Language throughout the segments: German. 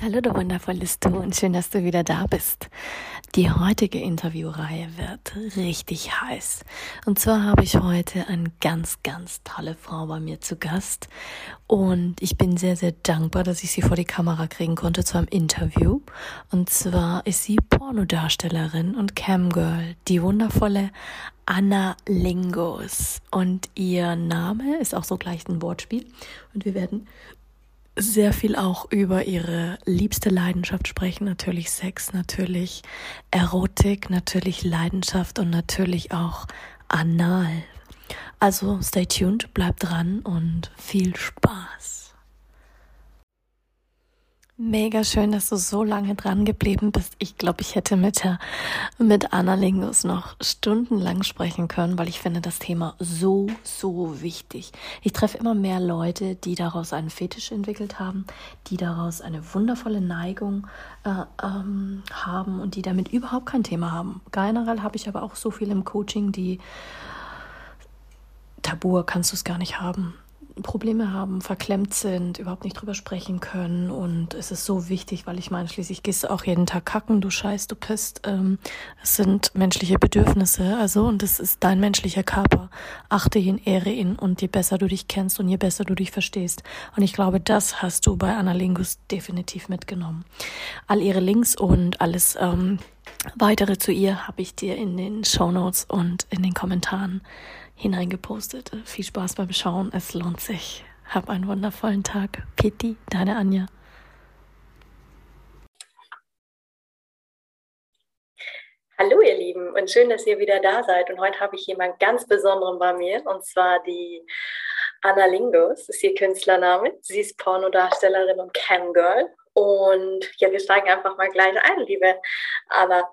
Hallo, du wundervolles Du und schön, dass du wieder da bist. Die heutige Interviewreihe wird richtig heiß. Und zwar habe ich heute eine ganz, ganz tolle Frau bei mir zu Gast. Und ich bin sehr, sehr dankbar, dass ich sie vor die Kamera kriegen konnte zu einem Interview. Und zwar ist sie Pornodarstellerin und Camgirl, die wundervolle Anna Lingos. Und ihr Name ist auch so gleich ein Wortspiel. Und wir werden sehr viel auch über ihre liebste Leidenschaft sprechen. Natürlich Sex, natürlich Erotik, natürlich Leidenschaft und natürlich auch Anal. Also stay tuned, bleibt dran und viel Spaß. Mega schön, dass du so lange dran geblieben bist. Ich glaube, ich hätte mit der, mit Anna Lingus noch stundenlang sprechen können, weil ich finde das Thema so, so wichtig. Ich treffe immer mehr Leute, die daraus einen Fetisch entwickelt haben, die daraus eine wundervolle Neigung äh, ähm, haben und die damit überhaupt kein Thema haben. Generell habe ich aber auch so viel im Coaching, die Tabu kannst du es gar nicht haben Probleme haben, verklemmt sind, überhaupt nicht drüber sprechen können. Und es ist so wichtig, weil ich meine, schließlich gehst du auch jeden Tag kacken, du scheißt, du pisst. Ähm, es sind menschliche Bedürfnisse, also und es ist dein menschlicher Körper. Achte ihn, ehre ihn und je besser du dich kennst und je besser du dich verstehst. Und ich glaube, das hast du bei Analingus definitiv mitgenommen. All ihre Links und alles ähm, weitere zu ihr habe ich dir in den Show Notes und in den Kommentaren hineingepostet. Viel Spaß beim Schauen, es lohnt sich. Hab einen wundervollen Tag. Pitti, deine Anja. Hallo ihr Lieben und schön, dass ihr wieder da seid. Und heute habe ich jemanden ganz Besonderen bei mir und zwar die Anna Lingos, ist ihr Künstlername. Sie ist Pornodarstellerin und Camgirl. Und ja, wir steigen einfach mal gleich ein, liebe Anna.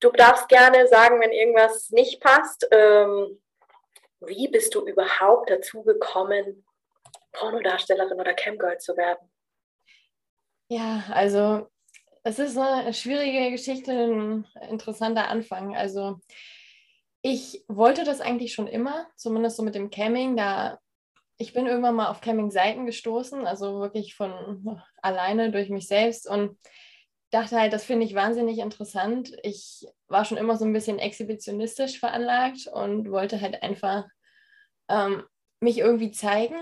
Du darfst gerne sagen, wenn irgendwas nicht passt. Ähm, wie bist du überhaupt dazu gekommen, Pornodarstellerin oder Camgirl zu werden? Ja, also es ist eine schwierige Geschichte, ein interessanter Anfang. Also ich wollte das eigentlich schon immer, zumindest so mit dem Camming. Da ich bin irgendwann mal auf Camming-Seiten gestoßen, also wirklich von alleine durch mich selbst und dachte halt, das finde ich wahnsinnig interessant. Ich war schon immer so ein bisschen exhibitionistisch veranlagt und wollte halt einfach ähm, mich irgendwie zeigen.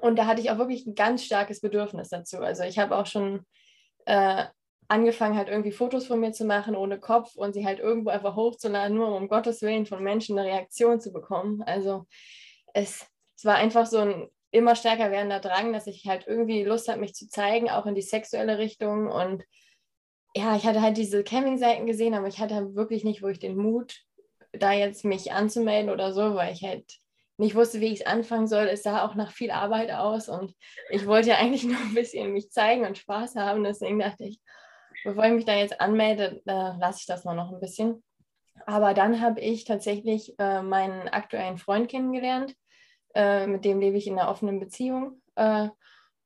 Und da hatte ich auch wirklich ein ganz starkes Bedürfnis dazu. Also ich habe auch schon äh, angefangen, halt irgendwie Fotos von mir zu machen ohne Kopf und sie halt irgendwo einfach hochzuladen, nur um Gottes Willen von Menschen eine Reaktion zu bekommen. Also es, es war einfach so ein immer stärker werdender Drang, dass ich halt irgendwie Lust habe, mich zu zeigen, auch in die sexuelle Richtung. Und ja, ich hatte halt diese Camping-Seiten gesehen, aber ich hatte wirklich nicht wo ich den Mut, da jetzt mich anzumelden oder so, weil ich halt nicht wusste, wie ich es anfangen soll. Es sah auch nach viel Arbeit aus und ich wollte ja eigentlich nur ein bisschen mich zeigen und Spaß haben. Deswegen dachte ich, bevor ich mich da jetzt anmelde, lasse ich das mal noch ein bisschen. Aber dann habe ich tatsächlich äh, meinen aktuellen Freund kennengelernt. Äh, mit dem lebe ich in einer offenen Beziehung. Äh,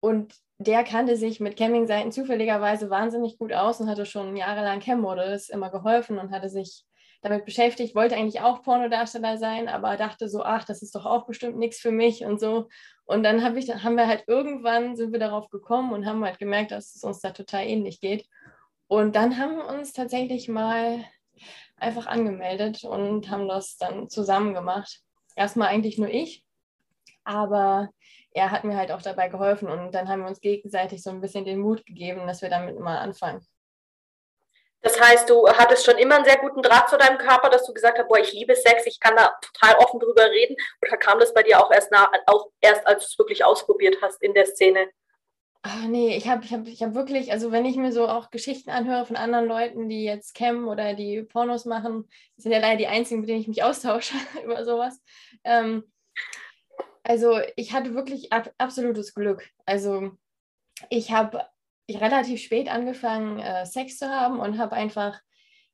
und der kannte sich mit Camping-Seiten zufälligerweise wahnsinnig gut aus und hatte schon jahrelang Cam-Models immer geholfen und hatte sich damit beschäftigt, wollte eigentlich auch Pornodarsteller sein, aber dachte so, ach, das ist doch auch bestimmt nichts für mich und so. Und dann hab ich, haben wir halt irgendwann sind wir darauf gekommen und haben halt gemerkt, dass es uns da total ähnlich geht. Und dann haben wir uns tatsächlich mal einfach angemeldet und haben das dann zusammen gemacht. Erstmal eigentlich nur ich, aber er hat mir halt auch dabei geholfen und dann haben wir uns gegenseitig so ein bisschen den Mut gegeben, dass wir damit mal anfangen. Das heißt, du hattest schon immer einen sehr guten Draht zu deinem Körper, dass du gesagt hast, boah, ich liebe Sex, ich kann da total offen drüber reden. Oder kam das bei dir auch erst, nach, auch erst als du es wirklich ausprobiert hast in der Szene? Ach, nee, ich habe ich hab, ich hab wirklich, also wenn ich mir so auch Geschichten anhöre von anderen Leuten, die jetzt cammen oder die Pornos machen, sind ja leider die einzigen, mit denen ich mich austausche über sowas. Ähm, also ich hatte wirklich ab, absolutes Glück. Also ich habe relativ spät angefangen, äh, Sex zu haben und habe einfach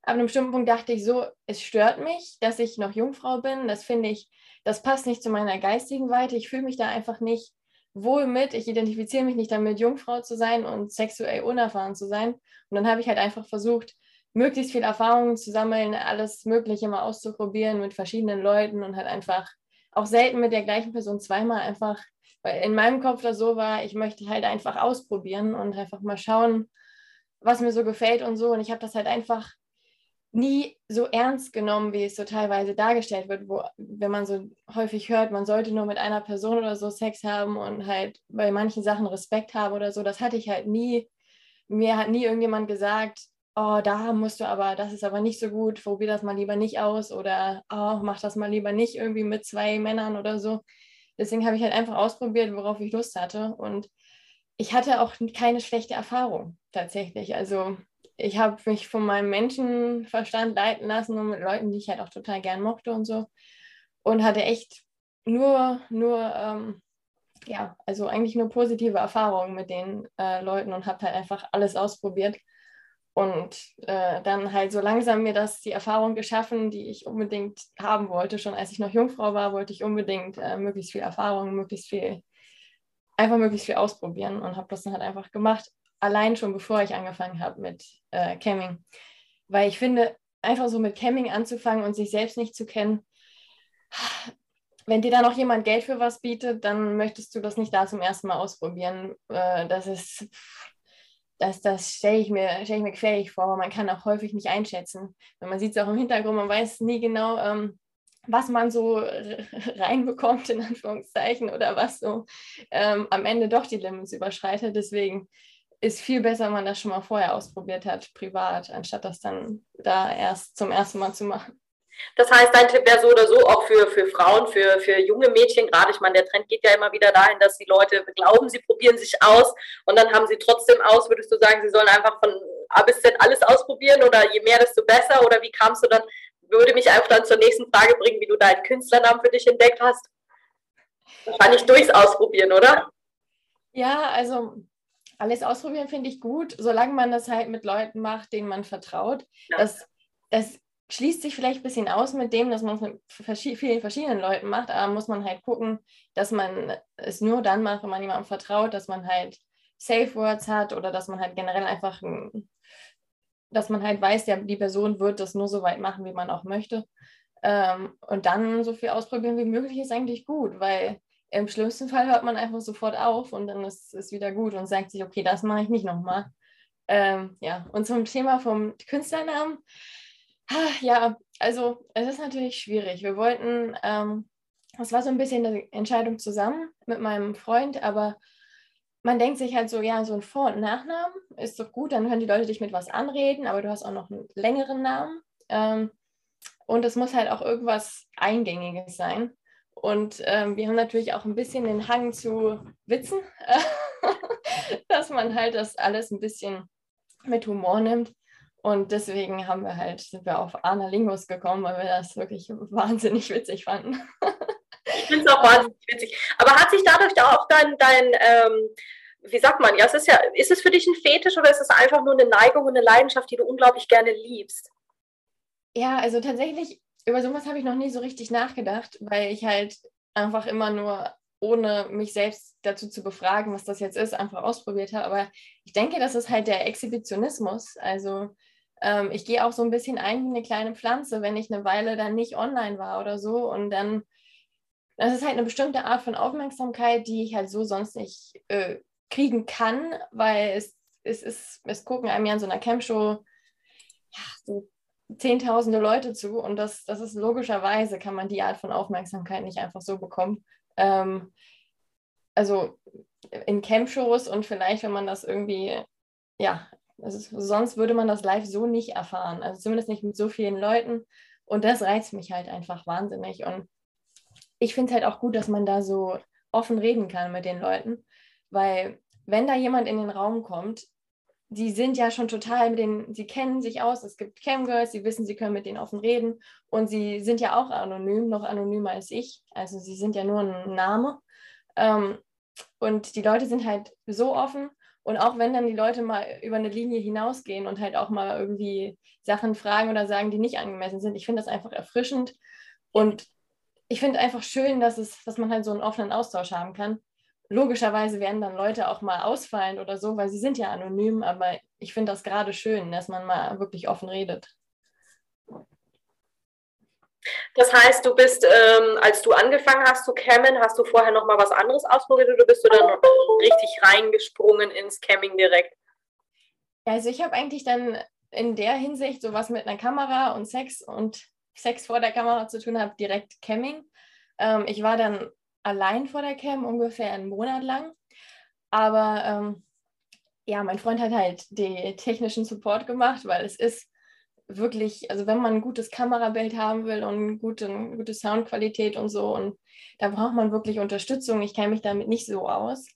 ab einem bestimmten Punkt dachte ich so, es stört mich, dass ich noch Jungfrau bin. Das finde ich, das passt nicht zu meiner geistigen Weite. Ich fühle mich da einfach nicht wohl mit. Ich identifiziere mich nicht damit, Jungfrau zu sein und sexuell unerfahren zu sein. Und dann habe ich halt einfach versucht, möglichst viel Erfahrungen zu sammeln, alles Mögliche mal auszuprobieren mit verschiedenen Leuten und halt einfach auch selten mit der gleichen Person zweimal einfach, weil in meinem Kopf das so war, ich möchte halt einfach ausprobieren und einfach mal schauen, was mir so gefällt und so. Und ich habe das halt einfach nie so ernst genommen, wie es so teilweise dargestellt wird, wo, wenn man so häufig hört, man sollte nur mit einer Person oder so Sex haben und halt bei manchen Sachen Respekt haben oder so. Das hatte ich halt nie. Mir hat nie irgendjemand gesagt, oh, da musst du aber, das ist aber nicht so gut, probier das mal lieber nicht aus oder oh, mach das mal lieber nicht irgendwie mit zwei Männern oder so. Deswegen habe ich halt einfach ausprobiert, worauf ich Lust hatte und ich hatte auch keine schlechte Erfahrung tatsächlich. Also ich habe mich von meinem Menschenverstand leiten lassen und mit Leuten, die ich halt auch total gern mochte und so und hatte echt nur, nur, ähm, ja, also eigentlich nur positive Erfahrungen mit den äh, Leuten und habe halt einfach alles ausprobiert und äh, dann halt so langsam mir das die Erfahrung geschaffen, die ich unbedingt haben wollte. Schon als ich noch Jungfrau war, wollte ich unbedingt äh, möglichst viel Erfahrung, möglichst viel, einfach möglichst viel ausprobieren und habe das dann halt einfach gemacht. Allein schon bevor ich angefangen habe mit äh, Camming. Weil ich finde, einfach so mit Camming anzufangen und sich selbst nicht zu kennen, wenn dir da noch jemand Geld für was bietet, dann möchtest du das nicht da zum ersten Mal ausprobieren. Äh, das ist das, das stelle ich, mir, stell ich mir gefährlich vor, man kann auch häufig nicht einschätzen. Wenn man sieht es auch im Hintergrund, man weiß nie genau, ähm, was man so reinbekommt, in Anführungszeichen, oder was so ähm, am Ende doch die Limits überschreitet. Deswegen ist viel besser, wenn man das schon mal vorher ausprobiert hat, privat, anstatt das dann da erst zum ersten Mal zu machen. Das heißt, dein Tipp wäre so oder so auch für, für Frauen, für, für junge Mädchen gerade. Ich meine, der Trend geht ja immer wieder dahin, dass die Leute glauben, sie probieren sich aus und dann haben sie trotzdem aus. Würdest du sagen, sie sollen einfach von A bis Z alles ausprobieren oder je mehr, desto besser? Oder wie kamst du dann? Würde mich einfach dann zur nächsten Frage bringen, wie du deinen Künstlernamen für dich entdeckt hast. Wahrscheinlich durchs Ausprobieren, oder? Ja, also alles ausprobieren finde ich gut, solange man das halt mit Leuten macht, denen man vertraut. Ja. Das, das schließt sich vielleicht ein bisschen aus mit dem, dass man es mit vielen verschiedenen Leuten macht, aber muss man halt gucken, dass man es nur dann macht, wenn man jemandem vertraut, dass man halt Safe Words hat oder dass man halt generell einfach, dass man halt weiß, der, die Person wird das nur so weit machen, wie man auch möchte. Ähm, und dann so viel ausprobieren wie möglich ist eigentlich gut, weil im schlimmsten Fall hört man einfach sofort auf und dann ist es wieder gut und sagt sich, okay, das mache ich nicht nochmal. Ähm, ja, und zum Thema vom Künstlernamen ja, also es ist natürlich schwierig. Wir wollten, ähm, das war so ein bisschen eine Entscheidung zusammen mit meinem Freund, aber man denkt sich halt so, ja, so ein Vor- und Nachnamen ist doch gut, dann können die Leute dich mit was anreden, aber du hast auch noch einen längeren Namen. Ähm, und es muss halt auch irgendwas Eingängiges sein. Und ähm, wir haben natürlich auch ein bisschen den Hang zu Witzen, dass man halt das alles ein bisschen mit Humor nimmt. Und deswegen haben wir halt, sind wir auf Analingos gekommen, weil wir das wirklich wahnsinnig witzig fanden. ich finde es auch wahnsinnig witzig. Aber hat sich dadurch auch dein, dein ähm, wie sagt man, ja, es ist ja, ist es für dich ein Fetisch oder ist es einfach nur eine Neigung und eine Leidenschaft, die du unglaublich gerne liebst? Ja, also tatsächlich, über sowas habe ich noch nie so richtig nachgedacht, weil ich halt einfach immer nur ohne mich selbst dazu zu befragen, was das jetzt ist, einfach ausprobiert habe. Aber ich denke, das ist halt der Exhibitionismus. Also ähm, ich gehe auch so ein bisschen ein wie eine kleine Pflanze, wenn ich eine Weile dann nicht online war oder so. Und dann, das ist halt eine bestimmte Art von Aufmerksamkeit, die ich halt so sonst nicht äh, kriegen kann, weil es, es ist, es gucken einem ja in so einer Campshow ja, so zehntausende Leute zu und das, das ist logischerweise, kann man die Art von Aufmerksamkeit nicht einfach so bekommen. Ähm, also in Camp-Shows und vielleicht, wenn man das irgendwie, ja, also sonst würde man das live so nicht erfahren. Also zumindest nicht mit so vielen Leuten. Und das reizt mich halt einfach wahnsinnig. Und ich finde es halt auch gut, dass man da so offen reden kann mit den Leuten, weil wenn da jemand in den Raum kommt, die sind ja schon total mit den, sie kennen sich aus, es gibt Camgirls, sie wissen, sie können mit denen offen reden und sie sind ja auch anonym, noch anonymer als ich. Also sie sind ja nur ein Name. Ähm, und die Leute sind halt so offen Und auch wenn dann die Leute mal über eine Linie hinausgehen und halt auch mal irgendwie Sachen fragen oder sagen, die nicht angemessen sind, ich finde das einfach erfrischend. Und ich finde einfach schön, dass, es, dass man halt so einen offenen Austausch haben kann. Logischerweise werden dann Leute auch mal ausfallen oder so, weil sie sind ja anonym, aber ich finde das gerade schön, dass man mal wirklich offen redet. Das heißt, du bist, ähm, als du angefangen hast zu cammen, hast du vorher noch mal was anderes ausprobiert oder bist du dann richtig reingesprungen ins Camming direkt? Ja, also ich habe eigentlich dann in der Hinsicht sowas mit einer Kamera und Sex und Sex vor der Kamera zu tun habe, direkt Camming. Ähm, ich war dann allein vor der Cam ungefähr einen Monat lang, aber ähm, ja, mein Freund hat halt den technischen Support gemacht, weil es ist wirklich, also wenn man ein gutes Kamerabild haben will und gute, gute Soundqualität und so, und da braucht man wirklich Unterstützung. Ich kenne mich damit nicht so aus.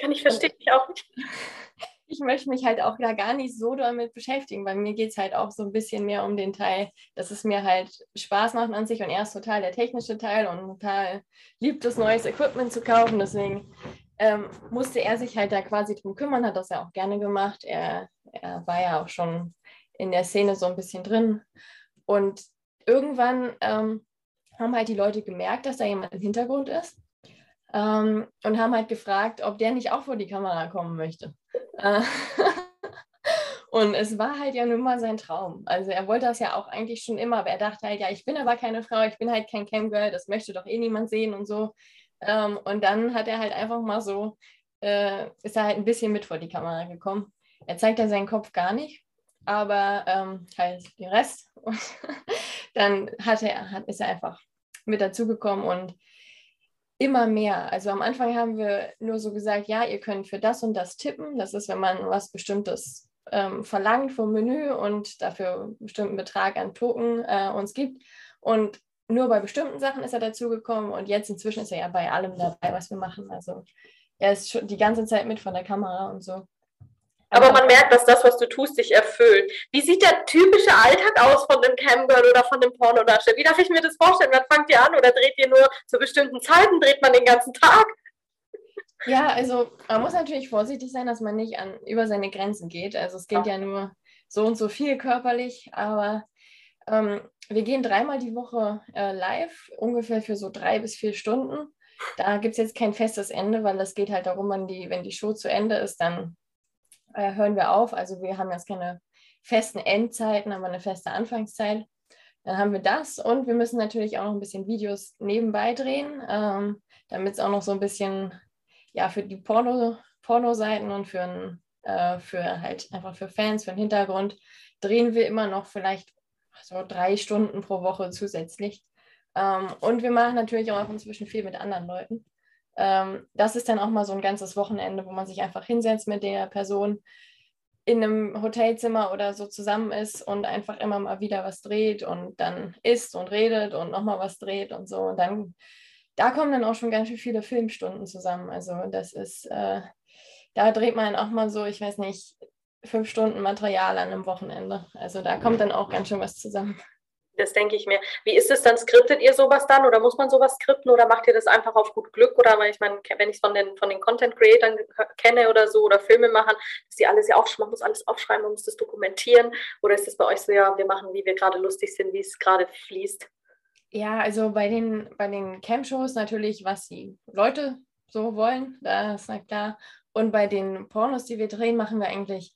Kann ich verstehen, ich auch nicht. Ich möchte mich halt auch da gar nicht so damit beschäftigen. Bei mir geht es halt auch so ein bisschen mehr um den Teil, dass es mir halt Spaß macht an sich und er ist total der technische Teil und total liebt es, neues Equipment zu kaufen. Deswegen ähm, musste er sich halt da quasi drum kümmern, hat das ja auch gerne gemacht. Er, er war ja auch schon in der Szene so ein bisschen drin. Und irgendwann ähm, haben halt die Leute gemerkt, dass da jemand im Hintergrund ist ähm, und haben halt gefragt, ob der nicht auch vor die Kamera kommen möchte. Äh, und es war halt ja nun mal sein Traum. Also er wollte das ja auch eigentlich schon immer, aber er dachte halt, ja, ich bin aber keine Frau, ich bin halt kein Camgirl, das möchte doch eh niemand sehen und so. Ähm, und dann hat er halt einfach mal so, äh, ist er halt ein bisschen mit vor die Kamera gekommen. Er zeigt ja seinen Kopf gar nicht, aber ähm, halt den Rest. Und dann hat er, hat, ist er einfach mit dazugekommen und immer mehr. Also am Anfang haben wir nur so gesagt, ja, ihr könnt für das und das tippen. Das ist, wenn man was Bestimmtes ähm, verlangt vom Menü und dafür einen bestimmten Betrag an Token äh, uns gibt. Und nur bei bestimmten Sachen ist er dazugekommen und jetzt inzwischen ist er ja bei allem dabei, was wir machen. Also er ist schon die ganze Zeit mit von der Kamera und so. Aber man merkt, dass das, was du tust, dich erfüllt. Wie sieht der typische Alltag aus von dem Camgirl oder von dem Pornodarsteller? Wie darf ich mir das vorstellen? Wann fangt ihr an oder dreht ihr nur zu bestimmten Zeiten? Dreht man den ganzen Tag? Ja, also man muss natürlich vorsichtig sein, dass man nicht an, über seine Grenzen geht. Also es geht ja, ja nur so und so viel körperlich, aber ähm, wir gehen dreimal die Woche äh, live, ungefähr für so drei bis vier Stunden. Da gibt es jetzt kein festes Ende, weil es geht halt darum, wenn die, wenn die Show zu Ende ist, dann äh, hören wir auf. Also wir haben jetzt keine festen Endzeiten, aber eine feste Anfangszeit. Dann haben wir das und wir müssen natürlich auch noch ein bisschen Videos nebenbei drehen, ähm, damit es auch noch so ein bisschen ja für die Porno, Porno-Seiten und für, ein, äh, für halt einfach für Fans, für den Hintergrund drehen wir immer noch vielleicht so drei Stunden pro Woche zusätzlich. Ähm, und wir machen natürlich auch inzwischen viel mit anderen Leuten. Ähm, das ist dann auch mal so ein ganzes Wochenende, wo man sich einfach hinsetzt mit der Person in einem Hotelzimmer oder so zusammen ist und einfach immer mal wieder was dreht und dann isst und redet und nochmal was dreht und so. Und dann, da kommen dann auch schon ganz schön viele Filmstunden zusammen. Also das ist, äh, da dreht man auch mal so, ich weiß nicht, fünf Stunden Material an einem Wochenende. Also da kommt dann auch ganz schön was zusammen. Das denke ich mir. Wie ist es dann? Skriptet ihr sowas dann oder muss man sowas skripten oder macht ihr das einfach auf gut Glück? Oder weil ich meine, wenn ich es von den, von den Content Creatern kenne oder so oder Filme machen, dass die alles ja aufschreiben, man muss alles aufschreiben, man muss das dokumentieren. Oder ist es bei euch so, ja, wir machen, wie wir gerade lustig sind, wie es gerade fließt? Ja, also bei den, bei den Cam-Shows natürlich, was die Leute so wollen, das ist klar. Und bei den Pornos, die wir drehen, machen wir eigentlich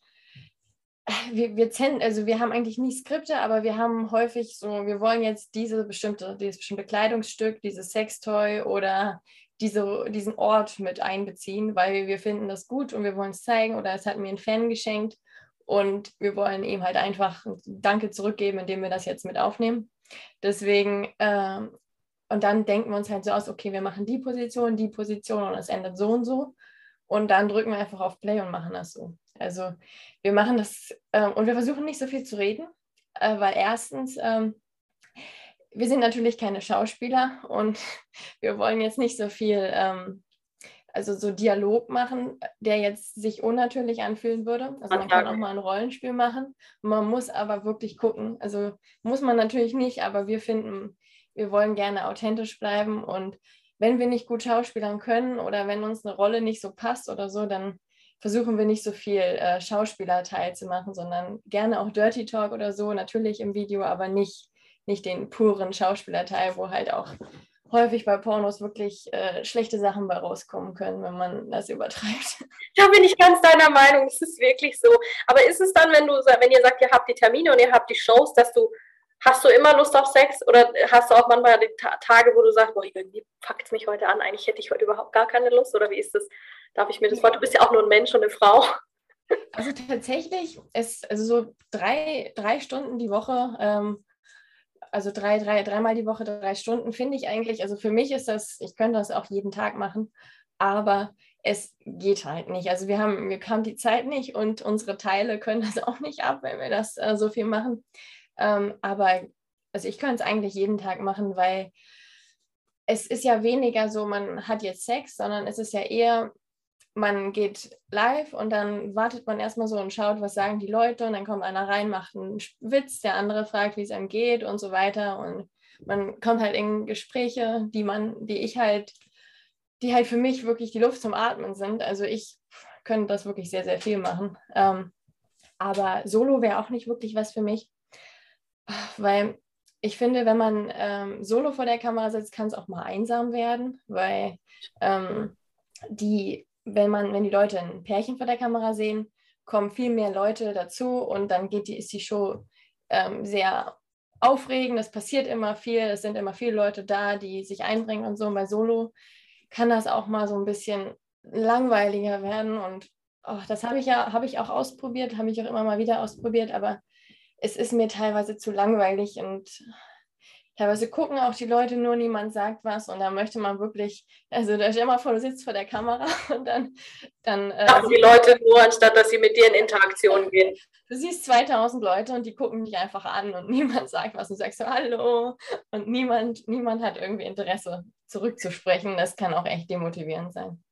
wir, wir, also wir haben eigentlich nie Skripte, aber wir haben häufig so, wir wollen jetzt diese bestimmte, dieses bestimmte Kleidungsstück, dieses Sextoy oder diese, diesen Ort mit einbeziehen, weil wir finden das gut und wir wollen es zeigen oder es hat mir ein Fan geschenkt und wir wollen ihm halt einfach Danke zurückgeben, indem wir das jetzt mit aufnehmen. Deswegen, äh, und dann denken wir uns halt so aus, okay, wir machen die Position, die Position und es endet so und so. Und dann drücken wir einfach auf Play und machen das so. Also wir machen das äh, und wir versuchen nicht so viel zu reden, äh, weil erstens, ähm, wir sind natürlich keine Schauspieler und wir wollen jetzt nicht so viel, ähm, also so Dialog machen, der jetzt sich unnatürlich anfühlen würde. Also man kann auch mal ein Rollenspiel machen. Man muss aber wirklich gucken. Also muss man natürlich nicht, aber wir finden, wir wollen gerne authentisch bleiben und wenn wir nicht gut schauspielern können oder wenn uns eine Rolle nicht so passt oder so, dann versuchen wir nicht so viel äh, Schauspielerteil zu machen, sondern gerne auch Dirty Talk oder so, natürlich im Video, aber nicht, nicht den puren Schauspielerteil, wo halt auch häufig bei Pornos wirklich äh, schlechte Sachen bei rauskommen können, wenn man das übertreibt. Da bin ich ganz deiner Meinung, es ist wirklich so. Aber ist es dann, wenn du wenn ihr sagt, ihr habt die Termine und ihr habt die Shows, dass du Hast du immer Lust auf Sex oder hast du auch manchmal die Tage, wo du sagst, boah, irgendwie packt es mich heute an, eigentlich hätte ich heute überhaupt gar keine Lust oder wie ist das? Darf ich mir das vorstellen? Du bist ja auch nur ein Mensch und eine Frau. Also tatsächlich ist also so drei, drei Stunden die Woche, ähm, also drei, drei, dreimal die Woche drei Stunden finde ich eigentlich, also für mich ist das, ich könnte das auch jeden Tag machen, aber es geht halt nicht. Also wir haben, wir haben die Zeit nicht und unsere Teile können das auch nicht ab, wenn wir das äh, so viel machen. Ähm, aber also ich könnte es eigentlich jeden Tag machen, weil es ist ja weniger so, man hat jetzt Sex, sondern es ist ja eher, man geht live und dann wartet man erstmal so und schaut, was sagen die Leute und dann kommt einer rein, macht einen Witz, der andere fragt, wie es einem geht und so weiter und man kommt halt in Gespräche, die man, die ich halt, die halt für mich wirklich die Luft zum Atmen sind. Also ich könnte das wirklich sehr, sehr viel machen. Ähm, aber Solo wäre auch nicht wirklich was für mich. Weil ich finde, wenn man ähm, solo vor der Kamera sitzt, kann es auch mal einsam werden, weil ähm, die, wenn man, wenn die Leute ein Pärchen vor der Kamera sehen, kommen viel mehr Leute dazu und dann geht die, ist die Show ähm, sehr aufregend, es passiert immer viel, es sind immer viele Leute da, die sich einbringen und so. Und bei Solo kann das auch mal so ein bisschen langweiliger werden und oh, das habe ich ja, habe ich auch ausprobiert, habe ich auch immer mal wieder ausprobiert, aber es ist mir teilweise zu langweilig und teilweise gucken auch die Leute nur, niemand sagt was und da möchte man wirklich, also da stell mal vor, du sitzt vor der Kamera und dann... dann äh, die Leute nur, anstatt dass sie mit dir in Interaktion gehen. Du siehst 2000 Leute und die gucken dich einfach an und niemand sagt was und sagst so, hallo und niemand, niemand hat irgendwie Interesse zurückzusprechen. Das kann auch echt demotivierend sein.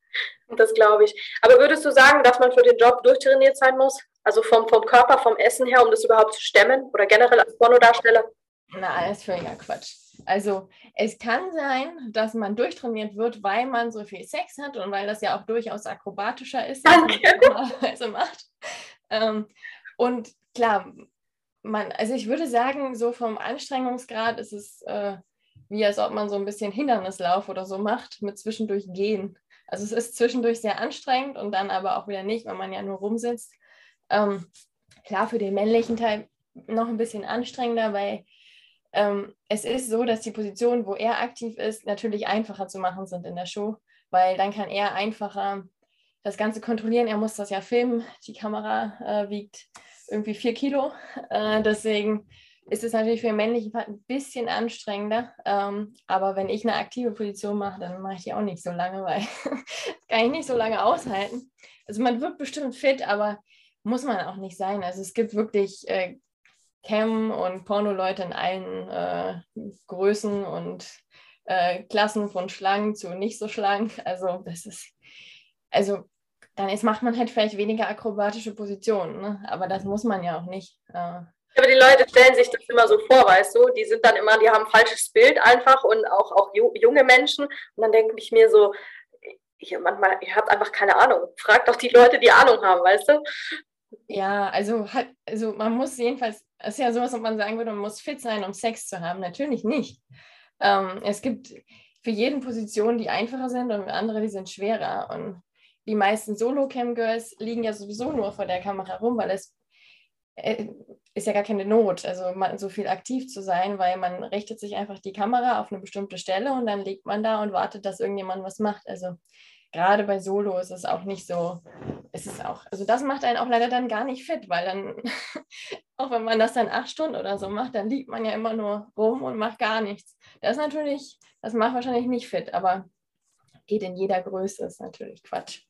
Das glaube ich. Aber würdest du sagen, dass man für den Job durchtrainiert sein muss? Also vom, vom Körper, vom Essen her, um das überhaupt zu stemmen? Oder generell als Pornodarsteller? Na, das ist völliger Quatsch. Also es kann sein, dass man durchtrainiert wird, weil man so viel Sex hat und weil das ja auch durchaus akrobatischer ist, als man normalerweise macht. Ähm, und klar, man, also ich würde sagen, so vom Anstrengungsgrad ist es äh, wie als ob man so ein bisschen Hindernislauf oder so macht, mit zwischendurch gehen. Also es ist zwischendurch sehr anstrengend und dann aber auch wieder nicht, weil man ja nur rumsitzt. Ähm, klar, für den männlichen Teil noch ein bisschen anstrengender, weil ähm, es ist so, dass die Positionen, wo er aktiv ist, natürlich einfacher zu machen sind in der Show, weil dann kann er einfacher das Ganze kontrollieren. Er muss das ja filmen. Die Kamera äh, wiegt irgendwie vier Kilo. Äh, deswegen ist es natürlich für den männlichen Part ein bisschen anstrengender. Ähm, aber wenn ich eine aktive Position mache, dann mache ich die auch nicht so lange, weil das kann ich nicht so lange aushalten. Also man wird bestimmt fit, aber muss man auch nicht sein. Also es gibt wirklich äh, Cam- und Porno-Leute in allen äh, Größen und äh, Klassen von schlank zu nicht so schlank. Also das ist, also dann ist, macht man halt vielleicht weniger akrobatische Positionen, ne? aber das muss man ja auch nicht. Äh, aber die Leute stellen sich das immer so vor, weißt du, die sind dann immer, die haben ein falsches Bild einfach und auch, auch junge Menschen. Und dann denke ich mir so, ich, manchmal, ihr habt einfach keine Ahnung. Fragt doch die Leute, die Ahnung haben, weißt du? Ja, also, hat, also man muss jedenfalls, es ist ja sowas, was man sagen würde, man muss fit sein, um Sex zu haben. Natürlich nicht. Ähm, es gibt für jeden Positionen, die einfacher sind und andere, die sind schwerer. Und die meisten Solo-Cam-Girls liegen ja sowieso nur vor der Kamera rum, weil es äh, ist ja gar keine Not, also so viel aktiv zu sein, weil man richtet sich einfach die Kamera auf eine bestimmte Stelle und dann liegt man da und wartet, dass irgendjemand was macht. Also gerade bei Solo ist es auch nicht so, ist es auch, also das macht einen auch leider dann gar nicht fit, weil dann, auch wenn man das dann acht Stunden oder so macht, dann liegt man ja immer nur rum und macht gar nichts. Das ist natürlich, das macht wahrscheinlich nicht fit, aber geht in jeder Größe, ist natürlich Quatsch.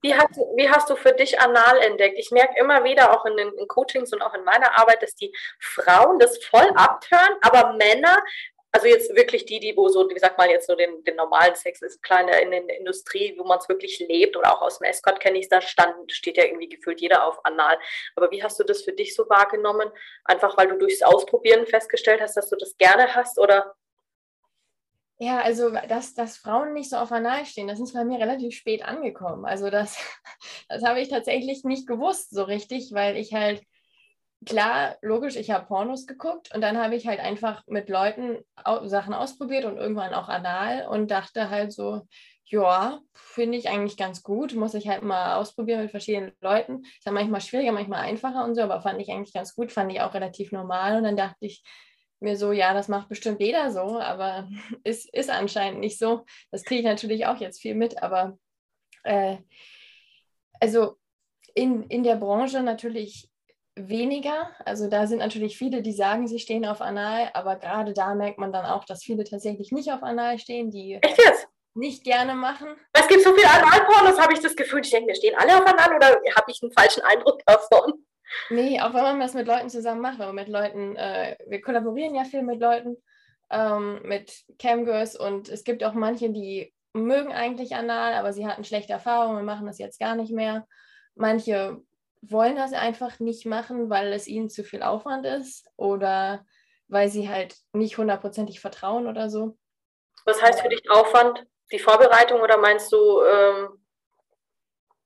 Wie hast, du, wie hast du für dich Anal entdeckt? Ich merke immer wieder, auch in den in Coachings und auch in meiner Arbeit, dass die Frauen das voll abtören, aber Männer, also jetzt wirklich die, die, wo so, wie sagt man jetzt so den, den normalen Sex ist, klar in der, Industrie, wo man es wirklich lebt oder auch aus dem Escort kenne ich es, da stand, steht ja irgendwie gefühlt jeder auf Anal. Aber wie hast du das für dich so wahrgenommen? Einfach weil du durchs Ausprobieren festgestellt hast, dass du das gerne hast oder? Ja, also dass, dass Frauen nicht so auf Anal stehen, das ist bei mir relativ spät angekommen. Also das, das habe ich tatsächlich nicht gewusst so richtig, weil ich halt, klar, logisch, ich habe Pornos geguckt und dann habe ich halt einfach mit Leuten Sachen ausprobiert und irgendwann auch anal und dachte halt so, ja, finde ich eigentlich ganz gut. Muss ich halt mal ausprobieren mit verschiedenen Leuten. Ist ja manchmal schwieriger, manchmal einfacher und so, aber fand ich eigentlich ganz gut, fand ich auch relativ normal. Und dann dachte ich mir so, ja, das macht bestimmt jeder so, aber ist, ist anscheinend nicht so. Das kriege ich natürlich auch jetzt viel mit, aber äh, also in, in der Branche natürlich weniger. Also da sind natürlich viele, die sagen, sie stehen auf Anal, aber gerade da merkt man dann auch, dass viele tatsächlich nicht auf Anal stehen, die Echt jetzt? nicht gerne machen. Es gibt so viele Analpornos, habe ich das Gefühl. Ich denke, wir stehen alle auf Anal oder habe ich einen falschen Eindruck davon? Nee, auch wenn man das mit Leuten zusammen macht, wenn man mit Leuten, äh, wir kollaborieren ja viel mit Leuten, ähm, mit Camgirls und es gibt auch manche, die mögen eigentlich Anal, aber sie hatten schlechte Erfahrungen und machen das jetzt gar nicht mehr. Manche wollen das einfach nicht machen, weil es ihnen zu viel Aufwand ist oder weil sie halt nicht hundertprozentig vertrauen oder so. Was heißt für dich Aufwand? Die Vorbereitung oder meinst du? Ähm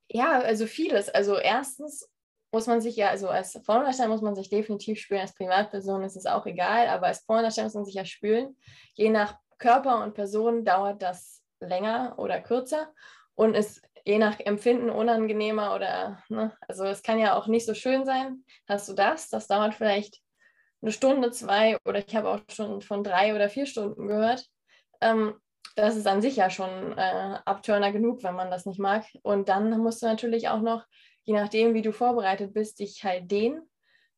ja, also vieles. Also erstens muss man sich ja, also als Frauendarsteller muss man sich definitiv spülen, als Privatperson ist es auch egal, aber als Frauendarsteller muss man sich ja spülen. Je nach Körper und Person dauert das länger oder kürzer und ist je nach Empfinden unangenehmer oder, ne, also es kann ja auch nicht so schön sein. Hast du das? Das dauert vielleicht eine Stunde, zwei oder ich habe auch schon von drei oder vier Stunden gehört. Ähm, das ist an sich ja schon äh, Abturner genug, wenn man das nicht mag. Und dann musst du natürlich auch noch je nachdem, wie du vorbereitet bist, dich halt dehnen.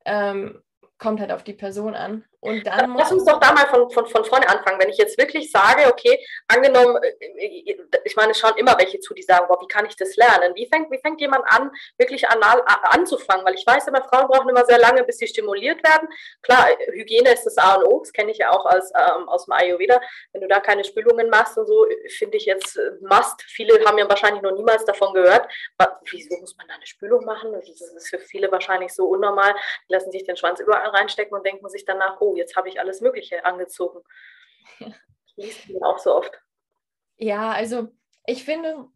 Ähm, kommt halt auf die Person an. Und dann Lass uns doch da mal von, von, von vorne anfangen. Wenn ich jetzt wirklich sage, okay, angenommen, äh, äh, ich meine, es schauen immer welche zu, die sagen, boah, wie kann ich das lernen? Wie fängt, wie fängt jemand an, wirklich anal anzufangen? Weil ich weiß immer, Frauen brauchen immer sehr lange, bis sie stimuliert werden. Klar, Hygiene ist das A und O, das kenne ich ja auch als, ähm, aus dem Ayurveda. Wenn du da keine Spülungen machst und so, finde ich jetzt äh, must. Viele haben ja wahrscheinlich noch niemals davon gehört. Aber wieso muss man da eine Spülung machen? Das ist für viele wahrscheinlich so unnormal. Die lassen sich den Schwanz überall reinstecken und denken sich danach, oh, jetzt habe ich alles Mögliche angezogen. Ja. Liest man auch so oft. Ja, also ich finde,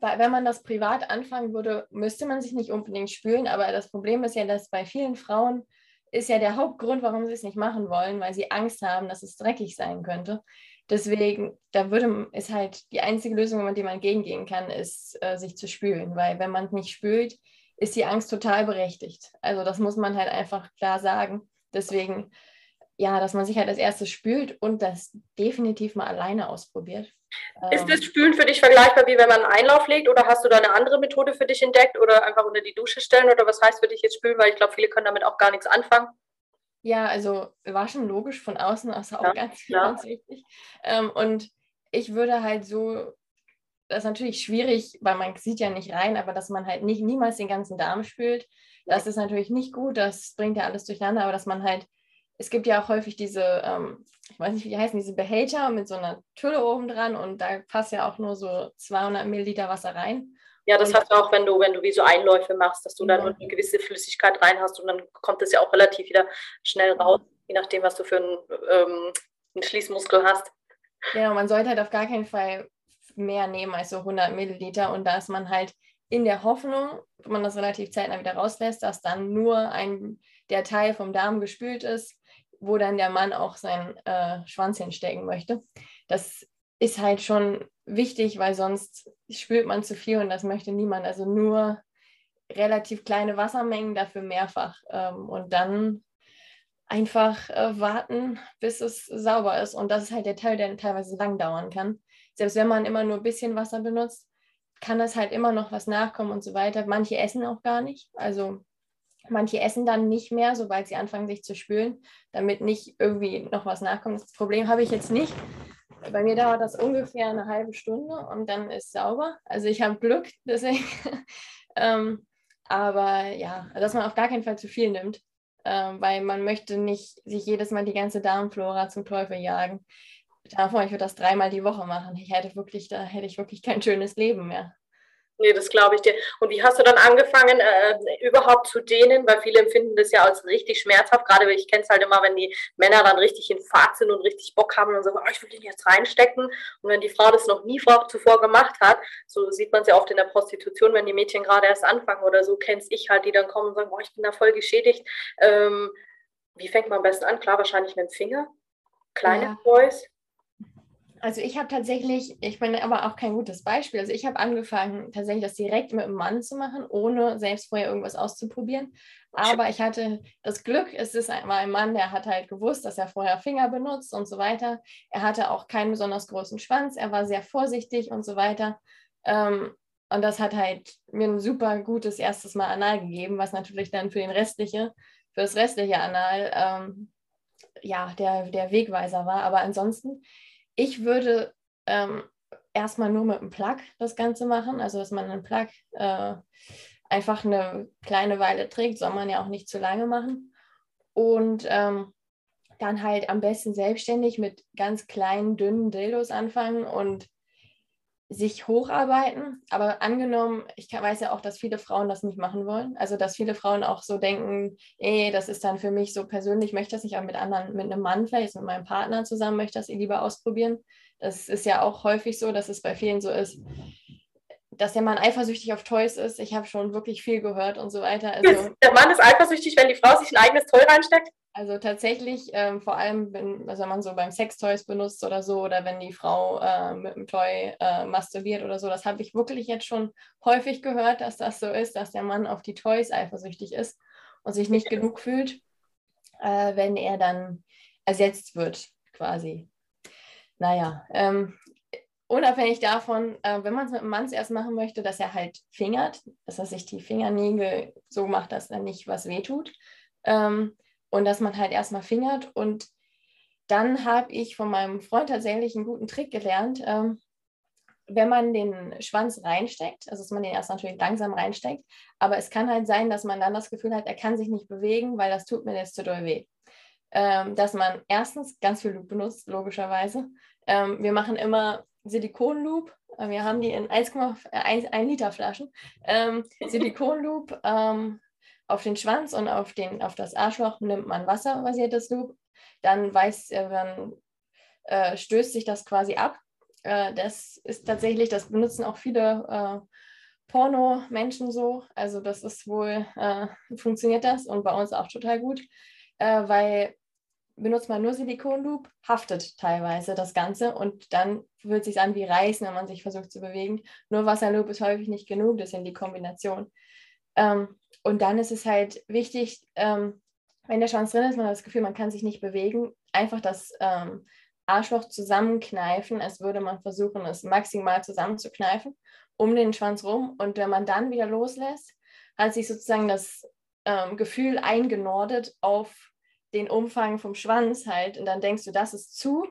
wenn man das privat anfangen würde, müsste man sich nicht unbedingt spülen. Aber das Problem ist ja, dass bei vielen Frauen ist ja der Hauptgrund, warum sie es nicht machen wollen, weil sie Angst haben, dass es dreckig sein könnte. Deswegen, da würde ist halt die einzige Lösung, mit der man gegengehen kann, ist, äh, sich zu spülen. Weil wenn man nicht spült, ist die Angst total berechtigt. Also das muss man halt einfach klar sagen. Deswegen, ja, dass man sich halt als erstes spült und das definitiv mal alleine ausprobiert. Ist das ähm, Spülen für dich vergleichbar, wie wenn man einen Einlauf legt oder hast du da eine andere Methode für dich entdeckt oder einfach unter die Dusche stellen oder was heißt für dich jetzt spülen, weil ich glaube, viele können damit auch gar nichts anfangen. Ja, also war schon logisch von außen, also auch ja, ganz, ja. ganz wichtig. Ähm, und ich würde halt so, das ist natürlich schwierig, weil man sieht ja nicht rein, aber dass man halt nicht niemals den ganzen Darm spült, das ist natürlich nicht gut, das bringt ja alles durcheinander, aber dass man halt, es gibt ja auch häufig diese, ähm, ich weiß nicht, wie die heißen, diese Behälter mit so einer Tülle oben dran und da passt ja auch nur so 200 Milliliter Wasser rein. Ja, das hast du auch, wenn du, wenn du wie so Einläufe machst, dass du ja. dann eine gewisse Flüssigkeit rein hast und dann kommt es ja auch relativ wieder schnell raus, je nachdem, was du für einen, ähm, einen Schließmuskel hast. Genau, man sollte halt auf gar keinen Fall mehr nehmen als so 100 Milliliter und da ist man halt in der Hoffnung, wenn man das relativ zeitnah wieder rauslässt, dass dann nur ein, der Teil vom Darm gespült ist, wo dann der Mann auch seinen äh, Schwanz hinstecken möchte. Das ist halt schon wichtig, weil sonst spült man zu viel und das möchte niemand. Also nur relativ kleine Wassermengen, dafür mehrfach. Ähm, und dann einfach äh, warten, bis es sauber ist. Und das ist halt der Teil, der teilweise lang dauern kann. Selbst wenn man immer nur ein bisschen Wasser benutzt, kann das halt immer noch was nachkommen und so weiter. Manche essen auch gar nicht. Also manche essen dann nicht mehr, sobald sie anfangen, sich zu spülen, damit nicht irgendwie noch was nachkommt. Das Problem habe ich jetzt nicht. Bei mir dauert das ungefähr eine halbe Stunde und dann ist sauber. Also ich habe Glück, deswegen. ähm, aber ja, dass man auf gar keinen Fall zu viel nimmt, ähm, weil man möchte nicht sich jedes Mal die ganze Darmflora zum Teufel jagen davon, ich würde das dreimal die Woche machen. Ich hätte wirklich, da hätte ich wirklich kein schönes Leben mehr. Nee, das glaube ich dir. Und wie hast du dann angefangen, äh, überhaupt zu dehnen? Weil viele empfinden das ja als richtig schmerzhaft. Gerade ich kenne es halt immer, wenn die Männer dann richtig in Fahrt sind und richtig Bock haben und sagen, oh, ich will den jetzt reinstecken. Und wenn die Frau das noch nie zuvor gemacht hat, so sieht man es ja oft in der Prostitution, wenn die Mädchen gerade erst anfangen oder so, kenn's ich halt, die dann kommen und sagen, oh, ich bin da voll geschädigt. Ähm, wie fängt man am besten an? Klar, wahrscheinlich mit dem Finger. Kleine ja. Boys. Also ich habe tatsächlich, ich bin aber auch kein gutes Beispiel. Also ich habe angefangen, tatsächlich das direkt mit einem Mann zu machen, ohne selbst vorher irgendwas auszuprobieren. Aber ich hatte das Glück, es ist einmal ein Mann, der hat halt gewusst, dass er vorher Finger benutzt und so weiter. Er hatte auch keinen besonders großen Schwanz, er war sehr vorsichtig und so weiter. Ähm, und das hat halt mir ein super gutes erstes Mal Anal gegeben, was natürlich dann für den restliche, für das restliche Anal ähm, ja der, der Wegweiser war. Aber ansonsten ich würde ähm, erstmal nur mit einem Plug das Ganze machen, also dass man einen Plug äh, einfach eine kleine Weile trägt, soll man ja auch nicht zu lange machen. Und ähm, dann halt am besten selbstständig mit ganz kleinen, dünnen Dildos anfangen und sich hocharbeiten. Aber angenommen, ich weiß ja auch, dass viele Frauen das nicht machen wollen. Also, dass viele Frauen auch so denken, ey, das ist dann für mich so persönlich, ich möchte das nicht, aber mit anderen, mit einem Mann vielleicht, mit meinem Partner zusammen möchte das lieber ausprobieren. Das ist ja auch häufig so, dass es bei vielen so ist, dass der Mann eifersüchtig auf Toys ist. Ich habe schon wirklich viel gehört und so weiter. Also, der Mann ist eifersüchtig, wenn die Frau sich ein eigenes Toy reinsteckt? Also tatsächlich, ähm, vor allem, wenn, also wenn man so beim Sextoys benutzt oder so, oder wenn die Frau äh, mit dem Toy äh, masturbiert oder so, das habe ich wirklich jetzt schon häufig gehört, dass das so ist, dass der Mann auf die Toys eifersüchtig ist und sich nicht genug fühlt, äh, wenn er dann ersetzt wird, quasi. Naja, ähm, unabhängig davon, äh, wenn man es mit dem Mann zuerst machen möchte, dass er halt fingert, dass er sich die Fingernägel so macht, dass er nicht was wehtut. Ähm, und dass man halt erstmal fingert. Und dann habe ich von meinem Freund tatsächlich einen guten Trick gelernt. Ähm, wenn man den Schwanz reinsteckt, also dass man den erst natürlich langsam reinsteckt, aber es kann halt sein, dass man dann das Gefühl hat, er kann sich nicht bewegen, weil das tut mir jetzt zu doll weh. Ähm, dass man erstens ganz viel Loop benutzt, logischerweise. Ähm, wir machen immer Silikonloop. Äh, wir haben die in 1,1 Liter Flaschen. Ähm, Silikonloop ähm, auf den Schwanz und auf, den, auf das Arschloch nimmt man wasserbasiertes Loop, dann weiß, äh, dann äh, stößt sich das quasi ab. Äh, das ist tatsächlich, das benutzen auch viele äh, Porno-Menschen so. Also das ist wohl, äh, funktioniert das und bei uns auch total gut, äh, weil benutzt man nur Silikonloop, haftet teilweise das Ganze und dann fühlt es sich an wie Reißen, wenn man sich versucht zu bewegen. Nur Wasserloop ist häufig nicht genug, das sind die Kombination. Ähm, und dann ist es halt wichtig, ähm, wenn der Schwanz drin ist, man hat das Gefühl, man kann sich nicht bewegen, einfach das ähm, Arschloch zusammenkneifen, als würde man versuchen, es maximal zusammenzukneifen, um den Schwanz rum. Und wenn man dann wieder loslässt, hat sich sozusagen das ähm, Gefühl eingenordet auf den Umfang vom Schwanz halt. Und dann denkst du, das ist zu.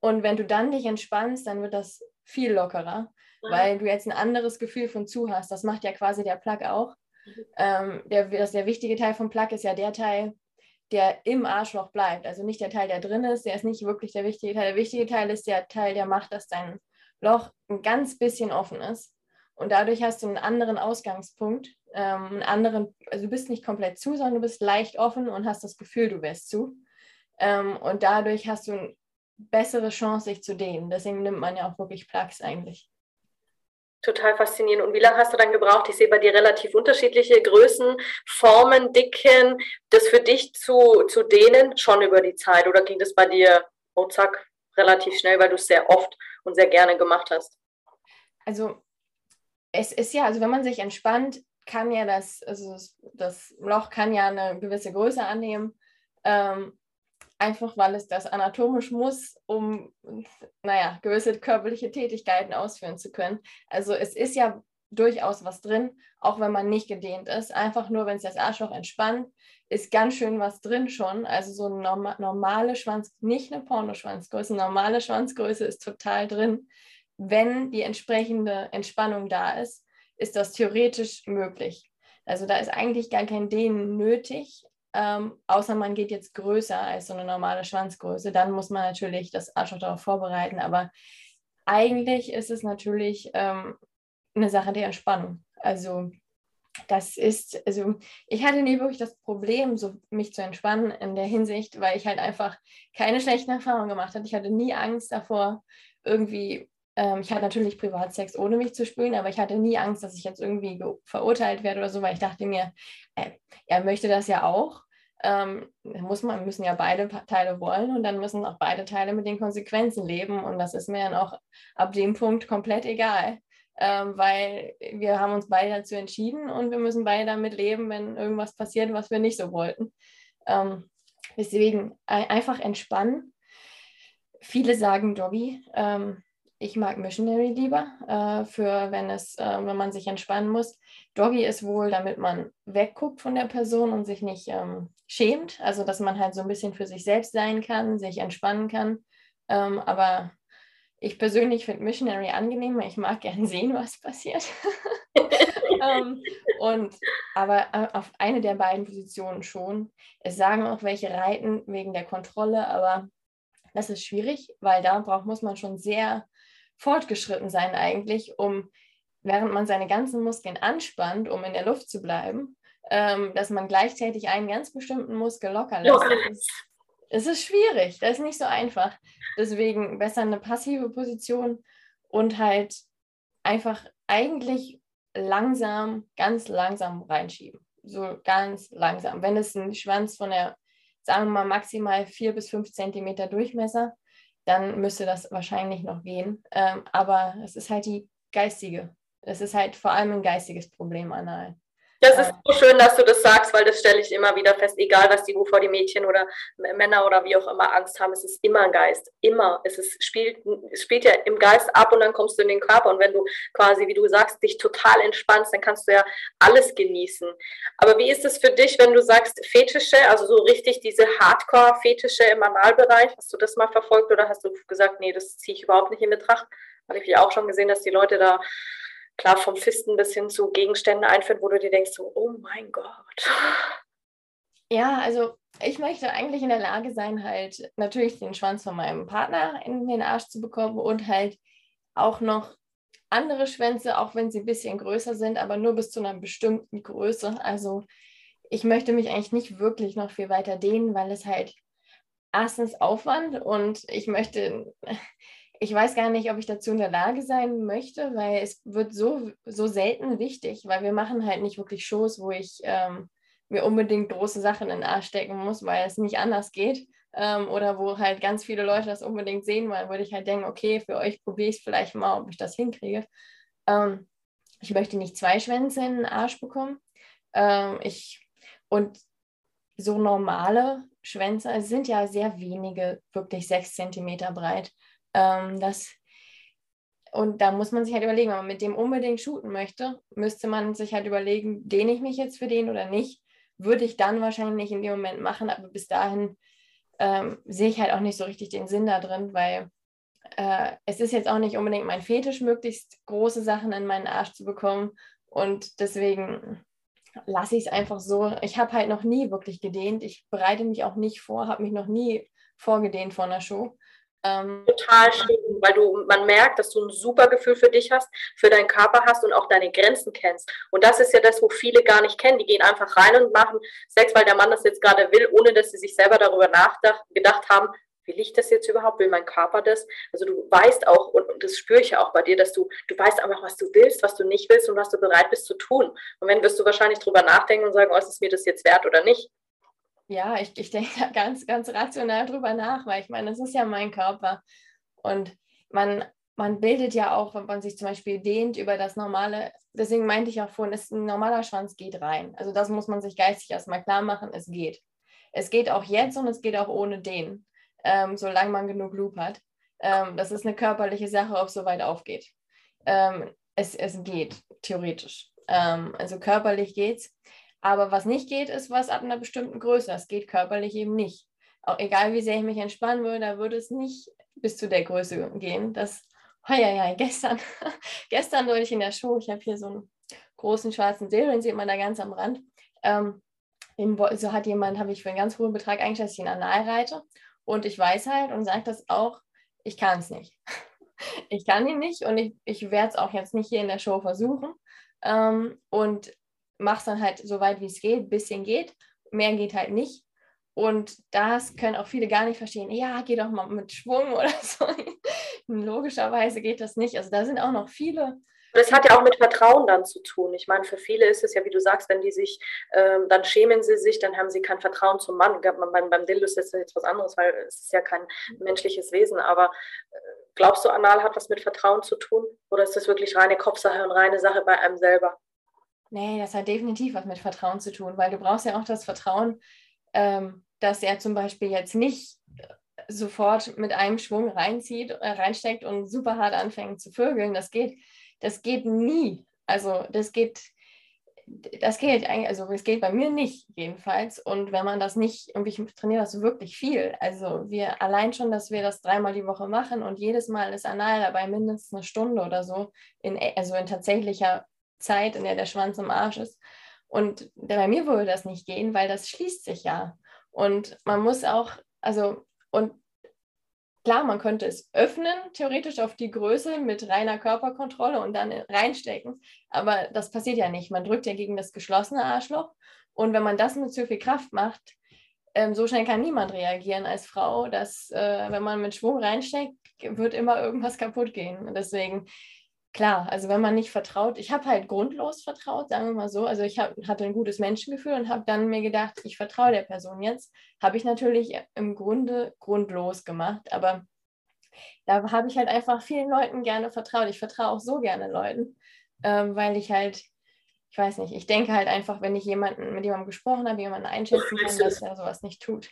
Und wenn du dann dich entspannst, dann wird das viel lockerer, ja. weil du jetzt ein anderes Gefühl von zu hast. Das macht ja quasi der Plug auch. Ähm, der, das, der wichtige Teil vom Plug ist ja der Teil, der im Arschloch bleibt. Also nicht der Teil, der drin ist, der ist nicht wirklich der wichtige Teil. Der wichtige Teil ist der Teil, der macht, dass dein Loch ein ganz bisschen offen ist. Und dadurch hast du einen anderen Ausgangspunkt, ähm, einen anderen, also du bist nicht komplett zu, sondern du bist leicht offen und hast das Gefühl, du wärst zu. Ähm, und dadurch hast du eine bessere Chance, sich zu dehnen. Deswegen nimmt man ja auch wirklich Plugs eigentlich total faszinierend. Und wie lange hast du dann gebraucht? Ich sehe bei dir relativ unterschiedliche Größen, Formen, Dicken, das für dich zu, zu dehnen, schon über die Zeit? Oder ging das bei dir, oh zack, relativ schnell, weil du es sehr oft und sehr gerne gemacht hast? Also es ist ja, also wenn man sich entspannt, kann ja das, also das Loch kann ja eine gewisse Größe annehmen. Ähm, einfach weil es das anatomisch muss, um, naja, gewisse körperliche Tätigkeiten ausführen zu können. Also es ist ja durchaus was drin, auch wenn man nicht gedehnt ist. Einfach nur, wenn es das Arschloch entspannt, ist ganz schön was drin schon. Also so eine norma normale Schwanz, nicht eine Pornoschwanzgröße, normale Schwanzgröße ist total drin. Wenn die entsprechende Entspannung da ist, ist das theoretisch möglich. Also da ist eigentlich gar kein Dehnen nötig, ähm, außer man geht jetzt größer als so eine normale Schwanzgröße, dann muss man natürlich das Arschloch darauf vorbereiten. Aber eigentlich ist es natürlich ähm, eine Sache der Entspannung. Also das ist, also ich hatte nie wirklich das Problem, so mich zu entspannen in der Hinsicht, weil ich halt einfach keine schlechten Erfahrungen gemacht habe. Ich hatte nie Angst davor, irgendwie, ähm, ich hatte natürlich Privatsex ohne mich zu spülen, aber ich hatte nie Angst, dass ich jetzt irgendwie verurteilt werde oder so, weil ich dachte mir, äh, er möchte das ja auch. Ähm, muss man, müssen ja beide Teile wollen und dann müssen auch beide Teile mit den Konsequenzen leben. Und das ist mir dann auch ab dem Punkt komplett egal ähm, weil wir haben uns beide dazu entschieden und wir müssen beide damit leben, wenn irgendwas passiert, was wir nicht so wollten. Ähm, deswegen einfach entspannen. Viele sagen Doggy. Ähm, ich mag Missionary lieber, äh, für wenn es, äh, wenn man sich entspannen muss. Doggy ist wohl, damit man wegguckt von der Person und sich nicht ähm, schämt, also dass man halt so ein bisschen für sich selbst sein kann, sich entspannen kann. Ähm, aber ich persönlich finde Missionary angenehm, weil ich mag gern sehen, was passiert. ähm, und aber äh, auf eine der beiden Positionen schon. Es sagen auch welche reiten wegen der Kontrolle, aber das ist schwierig, weil da braucht, muss man schon sehr fortgeschritten sein eigentlich, um während man seine ganzen Muskeln anspannt, um in der Luft zu bleiben, ähm, dass man gleichzeitig einen ganz bestimmten Muskel locker lässt es ist schwierig, das ist nicht so einfach. Deswegen besser eine passive Position und halt einfach eigentlich langsam, ganz langsam reinschieben. So ganz langsam. Wenn es ein Schwanz von der, sagen wir mal, maximal vier bis fünf Zentimeter Durchmesser, dann müsste das wahrscheinlich noch gehen. Ähm, aber es ist halt die geistige. Es ist halt vor allem ein geistiges Problem anal. Das ist so schön, dass du das sagst, weil das stelle ich immer wieder fest, egal was die, wovor die Mädchen oder Männer oder wie auch immer Angst haben, es ist immer ein Geist. Immer. Es ist, spielt, es spielt ja im Geist ab und dann kommst du in den Körper. Und wenn du quasi, wie du sagst, dich total entspannst, dann kannst du ja alles genießen. Aber wie ist es für dich, wenn du sagst, Fetische, also so richtig diese Hardcore-Fetische im Analbereich, hast du das mal verfolgt oder hast du gesagt, nee, das ziehe ich überhaupt nicht in Betracht? Habe ich auch schon gesehen, dass die Leute da klar vom Fisten bis hin zu Gegenstände einführen, wo du dir denkst, so, oh mein Gott. Ja, also ich möchte eigentlich in der Lage sein, halt natürlich den Schwanz von meinem Partner in den Arsch zu bekommen und halt auch noch andere Schwänze, auch wenn sie ein bisschen größer sind, aber nur bis zu einer bestimmten Größe. Also ich möchte mich eigentlich nicht wirklich noch viel weiter dehnen, weil es halt erstens Aufwand und ich möchte, ich weiß gar nicht, ob ich dazu in der Lage sein möchte, weil es wird so, so selten wichtig, weil wir machen halt nicht wirklich Shows, wo ich ähm, mir unbedingt große Sachen in den Arsch stecken muss, weil es nicht anders geht. Ähm, oder wo halt ganz viele Leute das unbedingt sehen wollen, würde ich halt denken, okay, für euch probiere ich es vielleicht mal, ob ich das hinkriege. Ähm, ich möchte nicht zwei Schwänze in den Arsch bekommen. Ähm, ich, und so normale Schwänze, es sind ja sehr wenige, wirklich sechs Zentimeter breit. Ähm, das, und da muss man sich halt überlegen, wenn man mit dem unbedingt shooten möchte, müsste man sich halt überlegen, dehne ich mich jetzt für den oder nicht. Würde ich dann wahrscheinlich in dem Moment machen, aber bis dahin ähm, sehe ich halt auch nicht so richtig den Sinn da drin, weil äh, es ist jetzt auch nicht unbedingt mein Fetisch, möglichst große Sachen in meinen Arsch zu bekommen. Und deswegen lasse ich es einfach so. Ich habe halt noch nie wirklich gedehnt. Ich bereite mich auch nicht vor, habe mich noch nie vorgedehnt vor einer Show. Ähm, Total schön, weil du, man merkt, dass du ein super Gefühl für dich hast, für deinen Körper hast und auch deine Grenzen kennst. Und das ist ja das, wo viele gar nicht kennen. Die gehen einfach rein und machen Sex, weil der Mann das jetzt gerade will, ohne dass sie sich selber darüber nachgedacht haben, will ich das jetzt überhaupt? Will mein Körper das? Also du weißt auch, und, und das spüre ich ja auch bei dir, dass du, du weißt einfach, was du willst, was du nicht willst und was du bereit bist zu tun. Und wenn wirst du wahrscheinlich drüber nachdenken und sagen, oh, ist es mir das jetzt wert oder nicht? Ja, ich, ich denke da ganz, ganz rational drüber nach, weil ich meine, das ist ja mein Körper. Und man, man bildet ja auch, wenn man sich zum Beispiel dehnt über das normale, deswegen meinte ich auch vorhin, ist, ein normaler Schwanz geht rein. Also das muss man sich geistig erstmal klar machen, es geht. Es geht auch jetzt und es geht auch ohne den, ähm, solange man genug Loop hat. Ähm, das ist eine körperliche Sache, ob es so weit aufgeht. Ähm, es, es geht, theoretisch. Ähm, also körperlich geht's. Aber was nicht geht, ist was ab einer bestimmten Größe. Das geht körperlich eben nicht. Auch egal, wie sehr ich mich entspannen würde, da würde es nicht bis zu der Größe gehen. Das, oh ja, ja, gestern, gestern wollte ich in der Show, ich habe hier so einen großen schwarzen Seele, den sieht man da ganz am Rand. Ähm, so hat jemand, habe ich für einen ganz hohen Betrag eingestellt, dass ich ihn anal reite. Und ich weiß halt und sage das auch, ich kann es nicht. ich kann ihn nicht und ich, ich werde es auch jetzt nicht hier in der Show versuchen. Ähm, und mache es dann halt so weit, wie es geht, bisschen geht. Mehr geht halt nicht. Und das können auch viele gar nicht verstehen. Ja, geh doch mal mit Schwung oder so. Logischerweise geht das nicht. Also da sind auch noch viele. Das hat ja auch mit Vertrauen dann zu tun. Ich meine, für viele ist es ja, wie du sagst, wenn die sich, ähm, dann schämen sie sich, dann haben sie kein Vertrauen zum Mann. Beim, beim Dildo ist das jetzt was anderes, weil es ist ja kein menschliches Wesen. Aber äh, glaubst du, Anal hat was mit Vertrauen zu tun? Oder ist das wirklich reine Kopfsache und reine Sache bei einem selber? Nee, das hat definitiv was mit Vertrauen zu tun, weil du brauchst ja auch das Vertrauen, ähm, dass er zum Beispiel jetzt nicht äh, sofort mit einem Schwung reinzieht, äh, reinsteckt und super hart anfängt zu vögeln. Das geht, das geht nie. Also das geht, das geht eigentlich, also es geht bei mir nicht jedenfalls. Und wenn man das nicht, und ich trainiere das wirklich viel. Also wir allein schon, dass wir das dreimal die Woche machen und jedes Mal ist Anal dabei mindestens eine Stunde oder so, in, also in tatsächlicher Zeit, in der der Schwanz im Arsch ist. Und bei mir würde das nicht gehen, weil das schließt sich ja. Und man muss auch, also, und klar, man könnte es öffnen, theoretisch auf die Größe mit reiner Körperkontrolle und dann reinstecken. Aber das passiert ja nicht. Man drückt ja gegen das geschlossene Arschloch. Und wenn man das mit zu viel Kraft macht, ähm, so schnell kann niemand reagieren als Frau, dass äh, wenn man mit Schwung reinsteckt, wird immer irgendwas kaputt gehen. Und deswegen klar, also wenn man nicht vertraut, ich habe halt grundlos vertraut, sagen wir mal so. Also ich hab, hatte ein gutes Menschengefühl und habe dann mir gedacht, ich vertraue der Person jetzt. Habe ich natürlich im Grunde grundlos gemacht, aber da habe ich halt einfach vielen Leuten gerne vertraut. Ich vertraue auch so gerne Leuten, ähm, weil ich halt, ich weiß nicht, ich denke halt einfach, wenn ich jemanden mit jemandem gesprochen habe, jemanden einschätzen kann, dass er sowas nicht tut.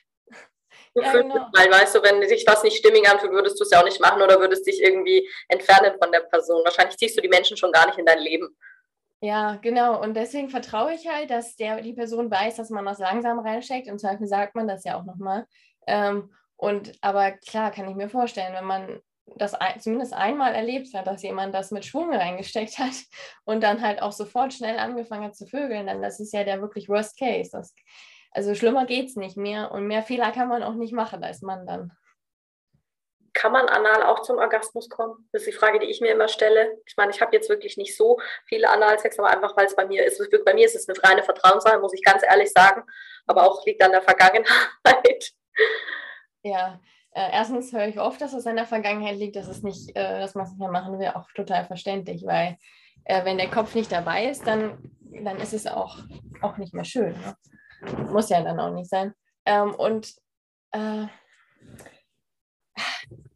Ja, genau. Weil, weißt du, wenn sich was nicht stimmig anfühlt, würdest du es ja auch nicht machen oder würdest dich irgendwie entfernen von der Person. Wahrscheinlich ziehst du die Menschen schon gar nicht in dein Leben. Ja, genau. Und deswegen vertraue ich halt, dass der, die Person weiß, dass man das langsam reinsteckt. Im Zweifel sagt man das ja auch nochmal. Ähm, und aber klar, kann ich mir vorstellen, wenn man das ein, zumindest einmal erlebt hat, dass jemand das mit Schwung reingesteckt hat und dann halt auch sofort schnell angefangen hat zu vögeln, dann das ist ja der wirklich Worst Case. Das also schlimmer geht es nicht mehr und mehr Fehler kann man auch nicht machen als Mann dann. Kann man anal auch zum Orgasmus kommen? Das ist die Frage, die ich mir immer stelle. Ich meine, ich habe jetzt wirklich nicht so viele Analsex, aber einfach, weil es bei mir ist. Bei mir ist es eine reine Vertrauenssache, muss ich ganz ehrlich sagen. Aber auch liegt an der Vergangenheit. Ja, äh, erstens höre ich oft, dass es an der Vergangenheit liegt, dass es nicht, äh, dass man es nicht mehr machen will, auch total verständlich, weil äh, wenn der Kopf nicht dabei ist, dann, dann ist es auch, auch nicht mehr schön. Ne? Muss ja dann auch nicht sein. Ähm, und äh,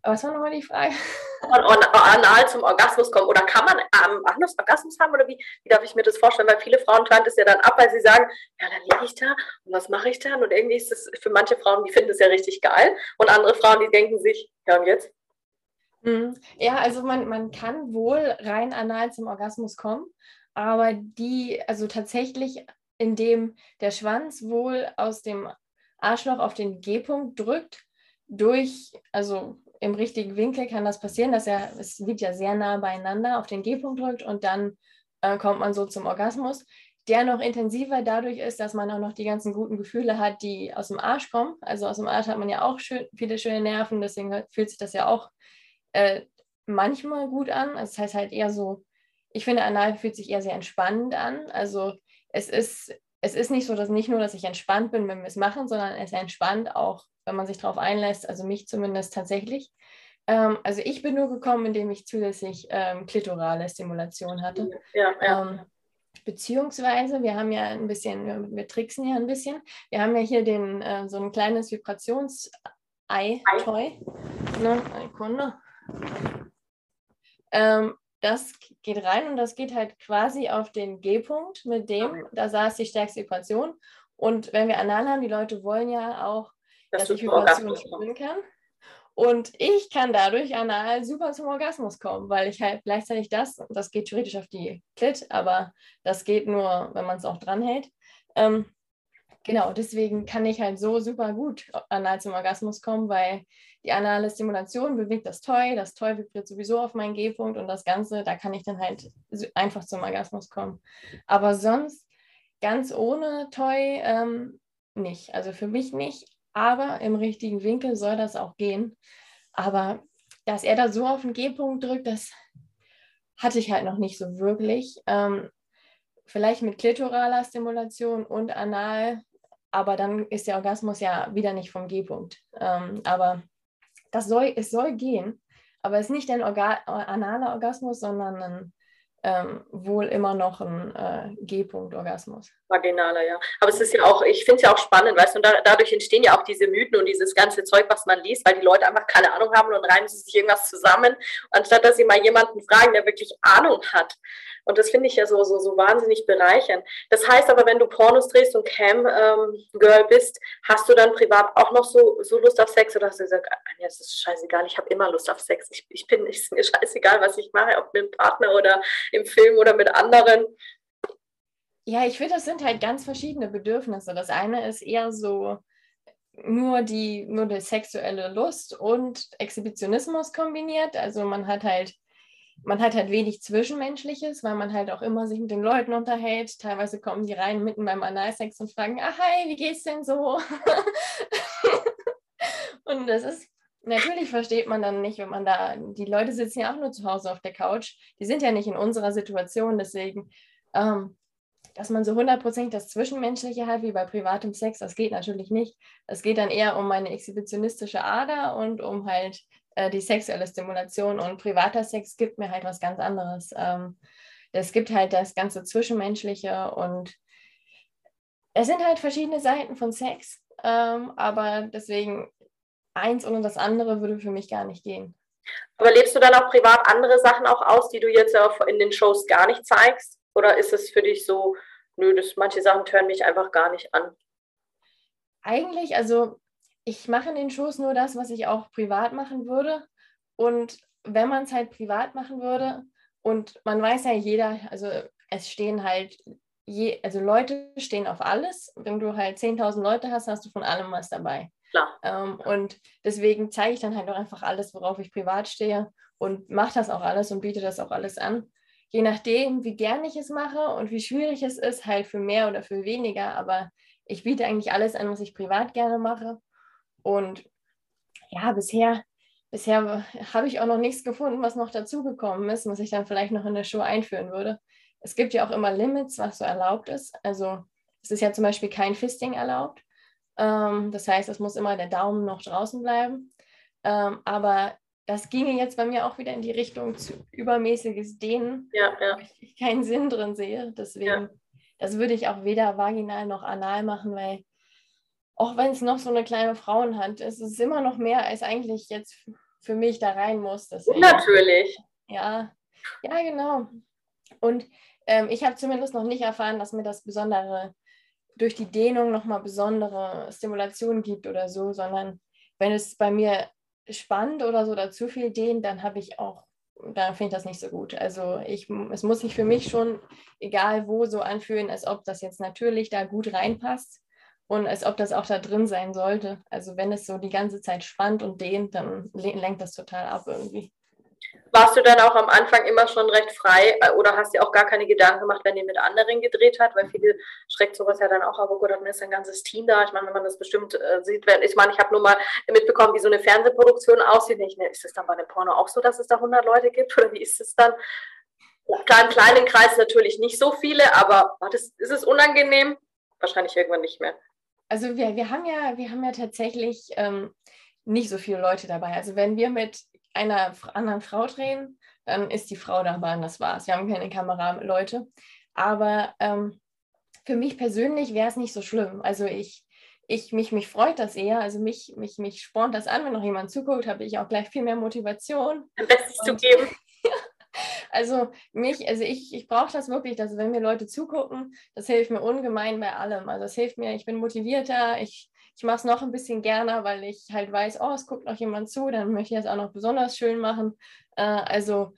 was war nochmal die Frage? Kann man anal zum Orgasmus kommen oder kann man ähm, anders Orgasmus haben oder wie, wie darf ich mir das vorstellen? Weil viele Frauen teilen das ja dann ab, weil sie sagen, ja, dann liege ich da und was mache ich dann? Und irgendwie ist das für manche Frauen, die finden das ja richtig geil und andere Frauen, die denken sich, ja und jetzt? Hm. Ja, also man, man kann wohl rein anal zum Orgasmus kommen, aber die, also tatsächlich in dem der Schwanz wohl aus dem Arschloch auf den G-Punkt drückt, durch, also im richtigen Winkel kann das passieren, dass er, es liegt ja sehr nah beieinander, auf den G-Punkt drückt und dann äh, kommt man so zum Orgasmus, der noch intensiver dadurch ist, dass man auch noch die ganzen guten Gefühle hat, die aus dem Arsch kommen. Also aus dem Arsch hat man ja auch schön, viele schöne Nerven, deswegen fühlt sich das ja auch äh, manchmal gut an. Also das heißt halt eher so, ich finde, Anal fühlt sich eher sehr entspannend an. Also es ist, es ist nicht so, dass nicht nur, dass ich entspannt bin, wenn wir es machen, sondern es entspannt auch, wenn man sich darauf einlässt, also mich zumindest tatsächlich. Ähm, also ich bin nur gekommen, indem ich zusätzlich ähm, klitorale Stimulation hatte. Ja, ja. Ähm, beziehungsweise, wir haben ja ein bisschen, wir, wir tricksen ja ein bisschen. Wir haben ja hier den, äh, so ein kleines Vibrations-Ei-Toy. Ne? Sekunde. Ähm, das geht rein und das geht halt quasi auf den G-Punkt, mit dem, da saß die stärkste Vibration. Und wenn wir Anal haben, die Leute wollen ja auch, dass, dass ich Vibration spüren kann. Und ich kann dadurch anal super zum Orgasmus kommen, weil ich halt gleichzeitig das, das geht theoretisch auf die Klit, aber das geht nur, wenn man es auch dranhält. Ähm, genau, deswegen kann ich halt so super gut anal zum Orgasmus kommen, weil die anale Stimulation bewegt das Toy, das Toy vibriert sowieso auf meinen G-Punkt und das Ganze, da kann ich dann halt einfach zum Orgasmus kommen. Aber sonst ganz ohne Toy ähm, nicht. Also für mich nicht, aber im richtigen Winkel soll das auch gehen. Aber dass er da so auf den G-Punkt drückt, das hatte ich halt noch nicht so wirklich. Ähm, vielleicht mit klitoraler Stimulation und anal, aber dann ist der Orgasmus ja wieder nicht vom G-Punkt. Ähm, aber das soll, es soll gehen, aber es ist nicht ein Orga analer Orgasmus, sondern ein ähm, wohl immer noch ein äh, G-Punkt-Orgasmus. Vaginaler, ja. Aber es ist ja auch, ich finde es ja auch spannend, weißt du, und da, dadurch entstehen ja auch diese Mythen und dieses ganze Zeug, was man liest, weil die Leute einfach keine Ahnung haben und reimen sie sich irgendwas zusammen, anstatt dass sie mal jemanden fragen, der wirklich Ahnung hat. Und das finde ich ja so, so, so wahnsinnig bereichernd. Das heißt aber, wenn du Pornos drehst und Cam-Girl ähm, bist, hast du dann privat auch noch so, so Lust auf Sex oder hast du gesagt, ja, es ist scheißegal, ich habe immer Lust auf Sex. Ich, ich bin, es ist mir scheißegal, was ich mache, ob mit einem Partner oder im Film oder mit anderen. Ja, ich finde, das sind halt ganz verschiedene Bedürfnisse. Das eine ist eher so nur die, nur die sexuelle Lust und Exhibitionismus kombiniert. Also man hat halt, man hat halt wenig Zwischenmenschliches, weil man halt auch immer sich mit den Leuten unterhält. Teilweise kommen die rein mitten beim Analsex und fragen, ah hi, wie geht's denn so? und das ist natürlich versteht man dann nicht, wenn man da, die Leute sitzen ja auch nur zu Hause auf der Couch, die sind ja nicht in unserer Situation, deswegen, ähm, dass man so hundertprozentig das Zwischenmenschliche hat, wie bei privatem Sex, das geht natürlich nicht. Es geht dann eher um meine exhibitionistische Ader und um halt äh, die sexuelle Stimulation und privater Sex gibt mir halt was ganz anderes. Ähm, es gibt halt das ganze Zwischenmenschliche und es sind halt verschiedene Seiten von Sex, ähm, aber deswegen eins ohne das andere würde für mich gar nicht gehen. Aber lebst du dann auch privat andere Sachen auch aus, die du jetzt in den Shows gar nicht zeigst? Oder ist es für dich so, nö, das, manche Sachen hören mich einfach gar nicht an? Eigentlich, also ich mache in den Shows nur das, was ich auch privat machen würde. Und wenn man es halt privat machen würde, und man weiß ja jeder, also es stehen halt, je, also Leute stehen auf alles. Wenn du halt 10.000 Leute hast, hast du von allem was dabei. Klar. Ähm, und deswegen zeige ich dann halt auch einfach alles, worauf ich privat stehe und mache das auch alles und biete das auch alles an. Je nachdem, wie gern ich es mache und wie schwierig es ist, halt für mehr oder für weniger. Aber ich biete eigentlich alles an, was ich privat gerne mache. Und ja, bisher, bisher habe ich auch noch nichts gefunden, was noch dazugekommen ist, was ich dann vielleicht noch in der Show einführen würde. Es gibt ja auch immer Limits, was so erlaubt ist. Also es ist ja zum Beispiel kein Fisting erlaubt. Ähm, das heißt, es muss immer der Daumen noch draußen bleiben. Ähm, aber das ginge jetzt bei mir auch wieder in die Richtung zu übermäßiges Dehnen, ja, ja. wo ich keinen Sinn drin sehe. Deswegen, ja. das würde ich auch weder vaginal noch anal machen, weil auch wenn es noch so eine kleine Frauenhand ist, ist es immer noch mehr, als eigentlich jetzt für mich da rein muss. Deswegen, Natürlich. Ja, ja, genau. Und ähm, ich habe zumindest noch nicht erfahren, dass mir das besondere durch die Dehnung nochmal besondere Stimulation gibt oder so, sondern wenn es bei mir spannt oder so oder zu viel dehnt, dann habe ich auch, dann finde ich das nicht so gut. Also ich, es muss sich für mich schon, egal wo, so anfühlen, als ob das jetzt natürlich da gut reinpasst und als ob das auch da drin sein sollte. Also wenn es so die ganze Zeit spannt und dehnt, dann lenkt das total ab irgendwie. Warst du dann auch am Anfang immer schon recht frei äh, oder hast dir auch gar keine Gedanken gemacht, wenn ihr mit anderen gedreht hat? Weil viele schreckt sowas ja dann auch ab, oh Gott, dann ist ein ganzes Team da. Ich meine, wenn man das bestimmt äh, sieht, wenn, ich meine, ich habe nur mal mitbekommen, wie so eine Fernsehproduktion aussieht. Ich, ne, ist es dann bei einem Porno auch so, dass es da 100 Leute gibt oder wie ist es dann? Klar, im kleinen Kreis natürlich nicht so viele, aber das, ist es unangenehm? Wahrscheinlich irgendwann nicht mehr. Also wir, wir haben ja, wir haben ja tatsächlich ähm, nicht so viele Leute dabei. Also wenn wir mit einer anderen Frau drehen, dann ist die Frau dabei und das war's. Wir haben keine Kameraleute. Aber ähm, für mich persönlich wäre es nicht so schlimm. Also ich, ich mich, mich freut das eher. Also mich, mich, mich spornt das an, wenn noch jemand zuguckt, habe ich auch gleich viel mehr Motivation. Am besten zu geben. also mich, also ich, ich brauche das wirklich, dass wenn mir Leute zugucken, das hilft mir ungemein bei allem. Also es hilft mir, ich bin motivierter, ich ich mache es noch ein bisschen gerne, weil ich halt weiß, oh, es guckt noch jemand zu, dann möchte ich es auch noch besonders schön machen. Äh, also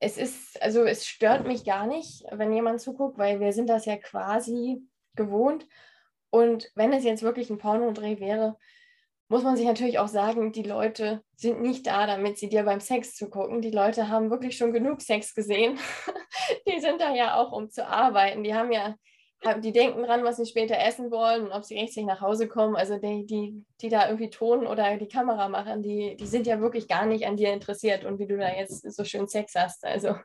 es ist, also es stört mich gar nicht, wenn jemand zuguckt, weil wir sind das ja quasi gewohnt. Und wenn es jetzt wirklich ein Pornodreh wäre, muss man sich natürlich auch sagen, die Leute sind nicht da, damit sie dir beim Sex zugucken. Die Leute haben wirklich schon genug Sex gesehen. die sind da ja auch, um zu arbeiten. Die haben ja die denken dran, was sie später essen wollen und ob sie rechtzeitig nach Hause kommen. Also die, die, die da irgendwie Ton oder die Kamera machen, die, die sind ja wirklich gar nicht an dir interessiert und wie du da jetzt so schön Sex hast. Also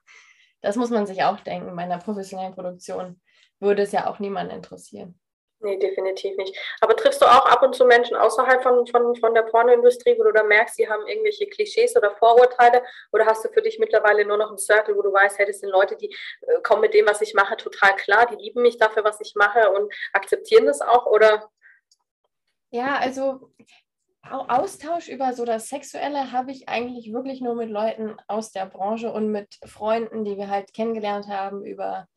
das muss man sich auch denken. Bei einer professionellen Produktion würde es ja auch niemanden interessieren. Nee, definitiv nicht. Aber triffst du auch ab und zu Menschen außerhalb von, von, von der Pornoindustrie, wo du da merkst, sie haben irgendwelche Klischees oder Vorurteile? Oder hast du für dich mittlerweile nur noch einen Circle, wo du weißt, hey, das sind Leute, die äh, kommen mit dem, was ich mache, total klar, die lieben mich dafür, was ich mache und akzeptieren das auch? Oder? Ja, also Austausch über so das Sexuelle habe ich eigentlich wirklich nur mit Leuten aus der Branche und mit Freunden, die wir halt kennengelernt haben über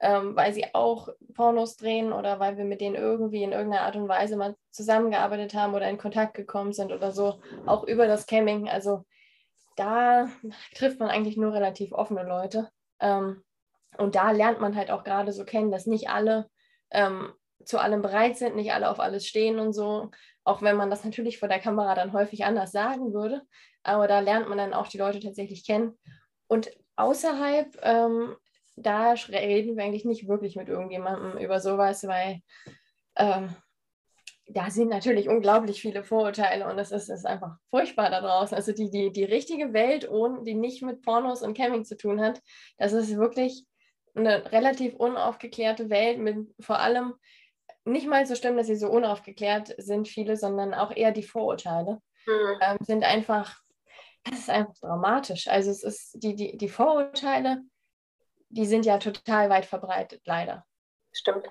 ähm, weil sie auch Pornos drehen oder weil wir mit denen irgendwie in irgendeiner Art und Weise mal zusammengearbeitet haben oder in Kontakt gekommen sind oder so, auch über das Camming. Also da trifft man eigentlich nur relativ offene Leute. Ähm, und da lernt man halt auch gerade so kennen, dass nicht alle ähm, zu allem bereit sind, nicht alle auf alles stehen und so. Auch wenn man das natürlich vor der Kamera dann häufig anders sagen würde. Aber da lernt man dann auch die Leute tatsächlich kennen. Und außerhalb ähm, da reden wir eigentlich nicht wirklich mit irgendjemandem über sowas, weil ähm, da sind natürlich unglaublich viele Vorurteile und es ist, ist einfach furchtbar da draußen. Also die, die, die richtige Welt, ohne, die nicht mit Pornos und Camping zu tun hat, das ist wirklich eine relativ unaufgeklärte Welt mit vor allem nicht mal so schlimm, dass sie so unaufgeklärt sind, viele, sondern auch eher die Vorurteile mhm. ähm, sind einfach, das ist einfach dramatisch. Also es ist die, die, die Vorurteile die sind ja total weit verbreitet, leider. Stimmt.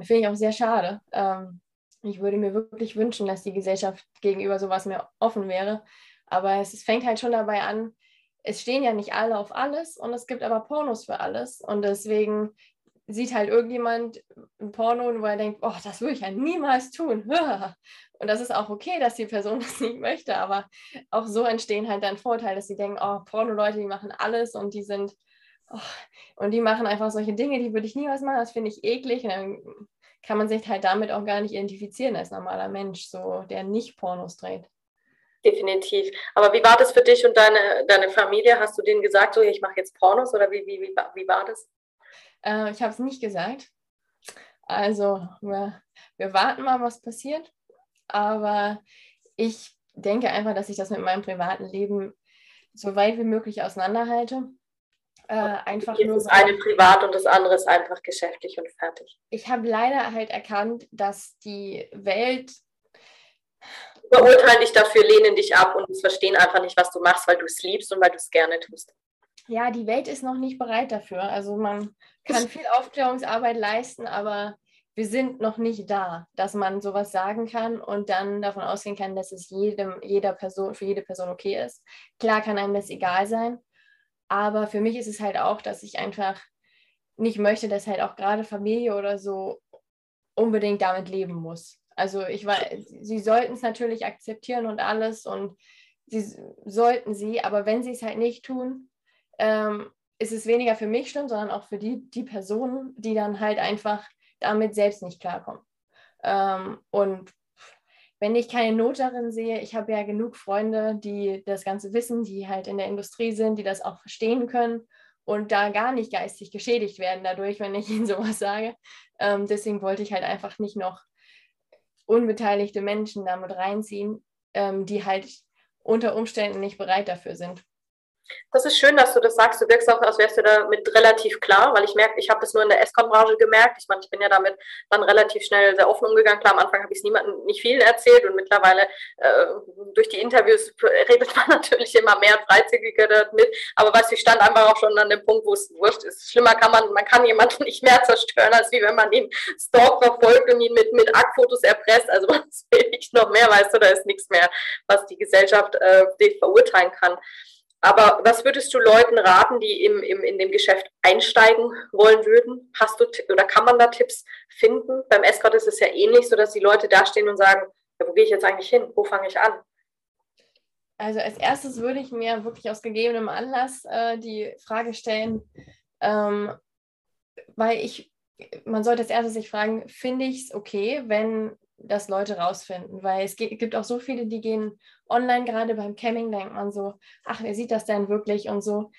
Finde ich auch sehr schade. Ähm, ich würde mir wirklich wünschen, dass die Gesellschaft gegenüber sowas mehr offen wäre. Aber es, es fängt halt schon dabei an, es stehen ja nicht alle auf alles und es gibt aber Pornos für alles. Und deswegen sieht halt irgendjemand ein Porno, wo er denkt, oh, das würde ich ja niemals tun. Und das ist auch okay, dass die Person das nicht möchte, aber auch so entstehen halt dann Vorteile, dass sie denken, oh, Porno-Leute, die machen alles und die sind oh, und die machen einfach solche Dinge, die würde ich niemals machen, das finde ich eklig. Und dann kann man sich halt damit auch gar nicht identifizieren als normaler Mensch, so der nicht Pornos dreht. Definitiv. Aber wie war das für dich und deine, deine Familie? Hast du denen gesagt, so ich mache jetzt Pornos oder wie, wie, wie, wie war das? Äh, ich habe es nicht gesagt. Also wir, wir warten mal, was passiert. Aber ich denke einfach, dass ich das mit meinem privaten Leben so weit wie möglich auseinanderhalte. Äh, einfach nur. Das eine privat und das andere ist einfach geschäftlich und fertig. Ich habe leider halt erkannt, dass die Welt. Verurteilen dich dafür, lehnen dich ab und verstehen einfach nicht, was du machst, weil du es liebst und weil du es gerne tust. Ja, die Welt ist noch nicht bereit dafür. Also man kann viel Aufklärungsarbeit leisten, aber wir sind noch nicht da, dass man sowas sagen kann und dann davon ausgehen kann, dass es jedem, jeder Person, für jede Person okay ist. Klar kann einem das egal sein, aber für mich ist es halt auch, dass ich einfach nicht möchte, dass halt auch gerade Familie oder so unbedingt damit leben muss. Also ich war, sie sollten es natürlich akzeptieren und alles und sie sollten sie, aber wenn sie es halt nicht tun, ähm, ist es weniger für mich schlimm, sondern auch für die, die Personen, die dann halt einfach damit selbst nicht klarkommen. Ähm, und wenn ich keine Not darin sehe, ich habe ja genug Freunde, die das Ganze wissen, die halt in der Industrie sind, die das auch verstehen können und da gar nicht geistig geschädigt werden dadurch, wenn ich ihnen sowas sage. Ähm, deswegen wollte ich halt einfach nicht noch unbeteiligte Menschen damit reinziehen, ähm, die halt unter Umständen nicht bereit dafür sind. Das ist schön, dass du das sagst. Du wirkst auch, als wärst du damit relativ klar, weil ich merke, ich habe das nur in der Escort-Branche gemerkt. Ich meine, ich bin ja damit dann relativ schnell sehr offen umgegangen. Klar, am Anfang habe ich es niemandem nicht vielen erzählt und mittlerweile äh, durch die Interviews redet man natürlich immer mehr freizügiger damit. Aber weißt du, ich stand einfach auch schon an dem Punkt, wo es wurscht ist. Schlimmer kann man, man kann jemanden nicht mehr zerstören, als wie wenn man ihn stalkt, verfolgt und ihn mit, mit Aktfotos erpresst. Also was will ich noch mehr, weißt du, da ist nichts mehr, was die Gesellschaft äh, verurteilen kann. Aber was würdest du Leuten raten, die im, im, in dem Geschäft einsteigen wollen würden? Hast du oder kann man da Tipps finden? Beim Escort ist es ja ähnlich, so dass die Leute da stehen und sagen, ja, wo gehe ich jetzt eigentlich hin? Wo fange ich an? Also als erstes würde ich mir wirklich aus gegebenem Anlass äh, die Frage stellen, ähm, weil ich, man sollte als erstes sich fragen, finde ich es okay, wenn das Leute rausfinden, weil es gibt auch so viele, die gehen online, gerade beim Camming denkt man so, ach, wer sieht das denn wirklich und so.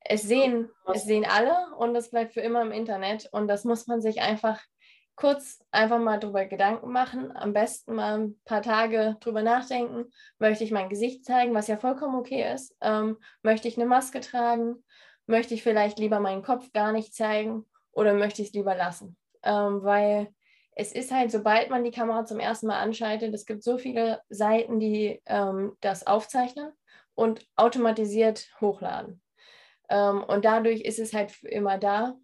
es sehen, es sehen alle und es bleibt für immer im Internet. Und das muss man sich einfach kurz einfach mal drüber Gedanken machen. Am besten mal ein paar Tage drüber nachdenken. Möchte ich mein Gesicht zeigen, was ja vollkommen okay ist? Ähm, möchte ich eine Maske tragen? Möchte ich vielleicht lieber meinen Kopf gar nicht zeigen oder möchte ich es lieber lassen? Ähm, weil es ist halt, sobald man die Kamera zum ersten Mal anschaltet, es gibt so viele Seiten, die ähm, das aufzeichnen und automatisiert hochladen. Ähm, und dadurch ist es halt immer da.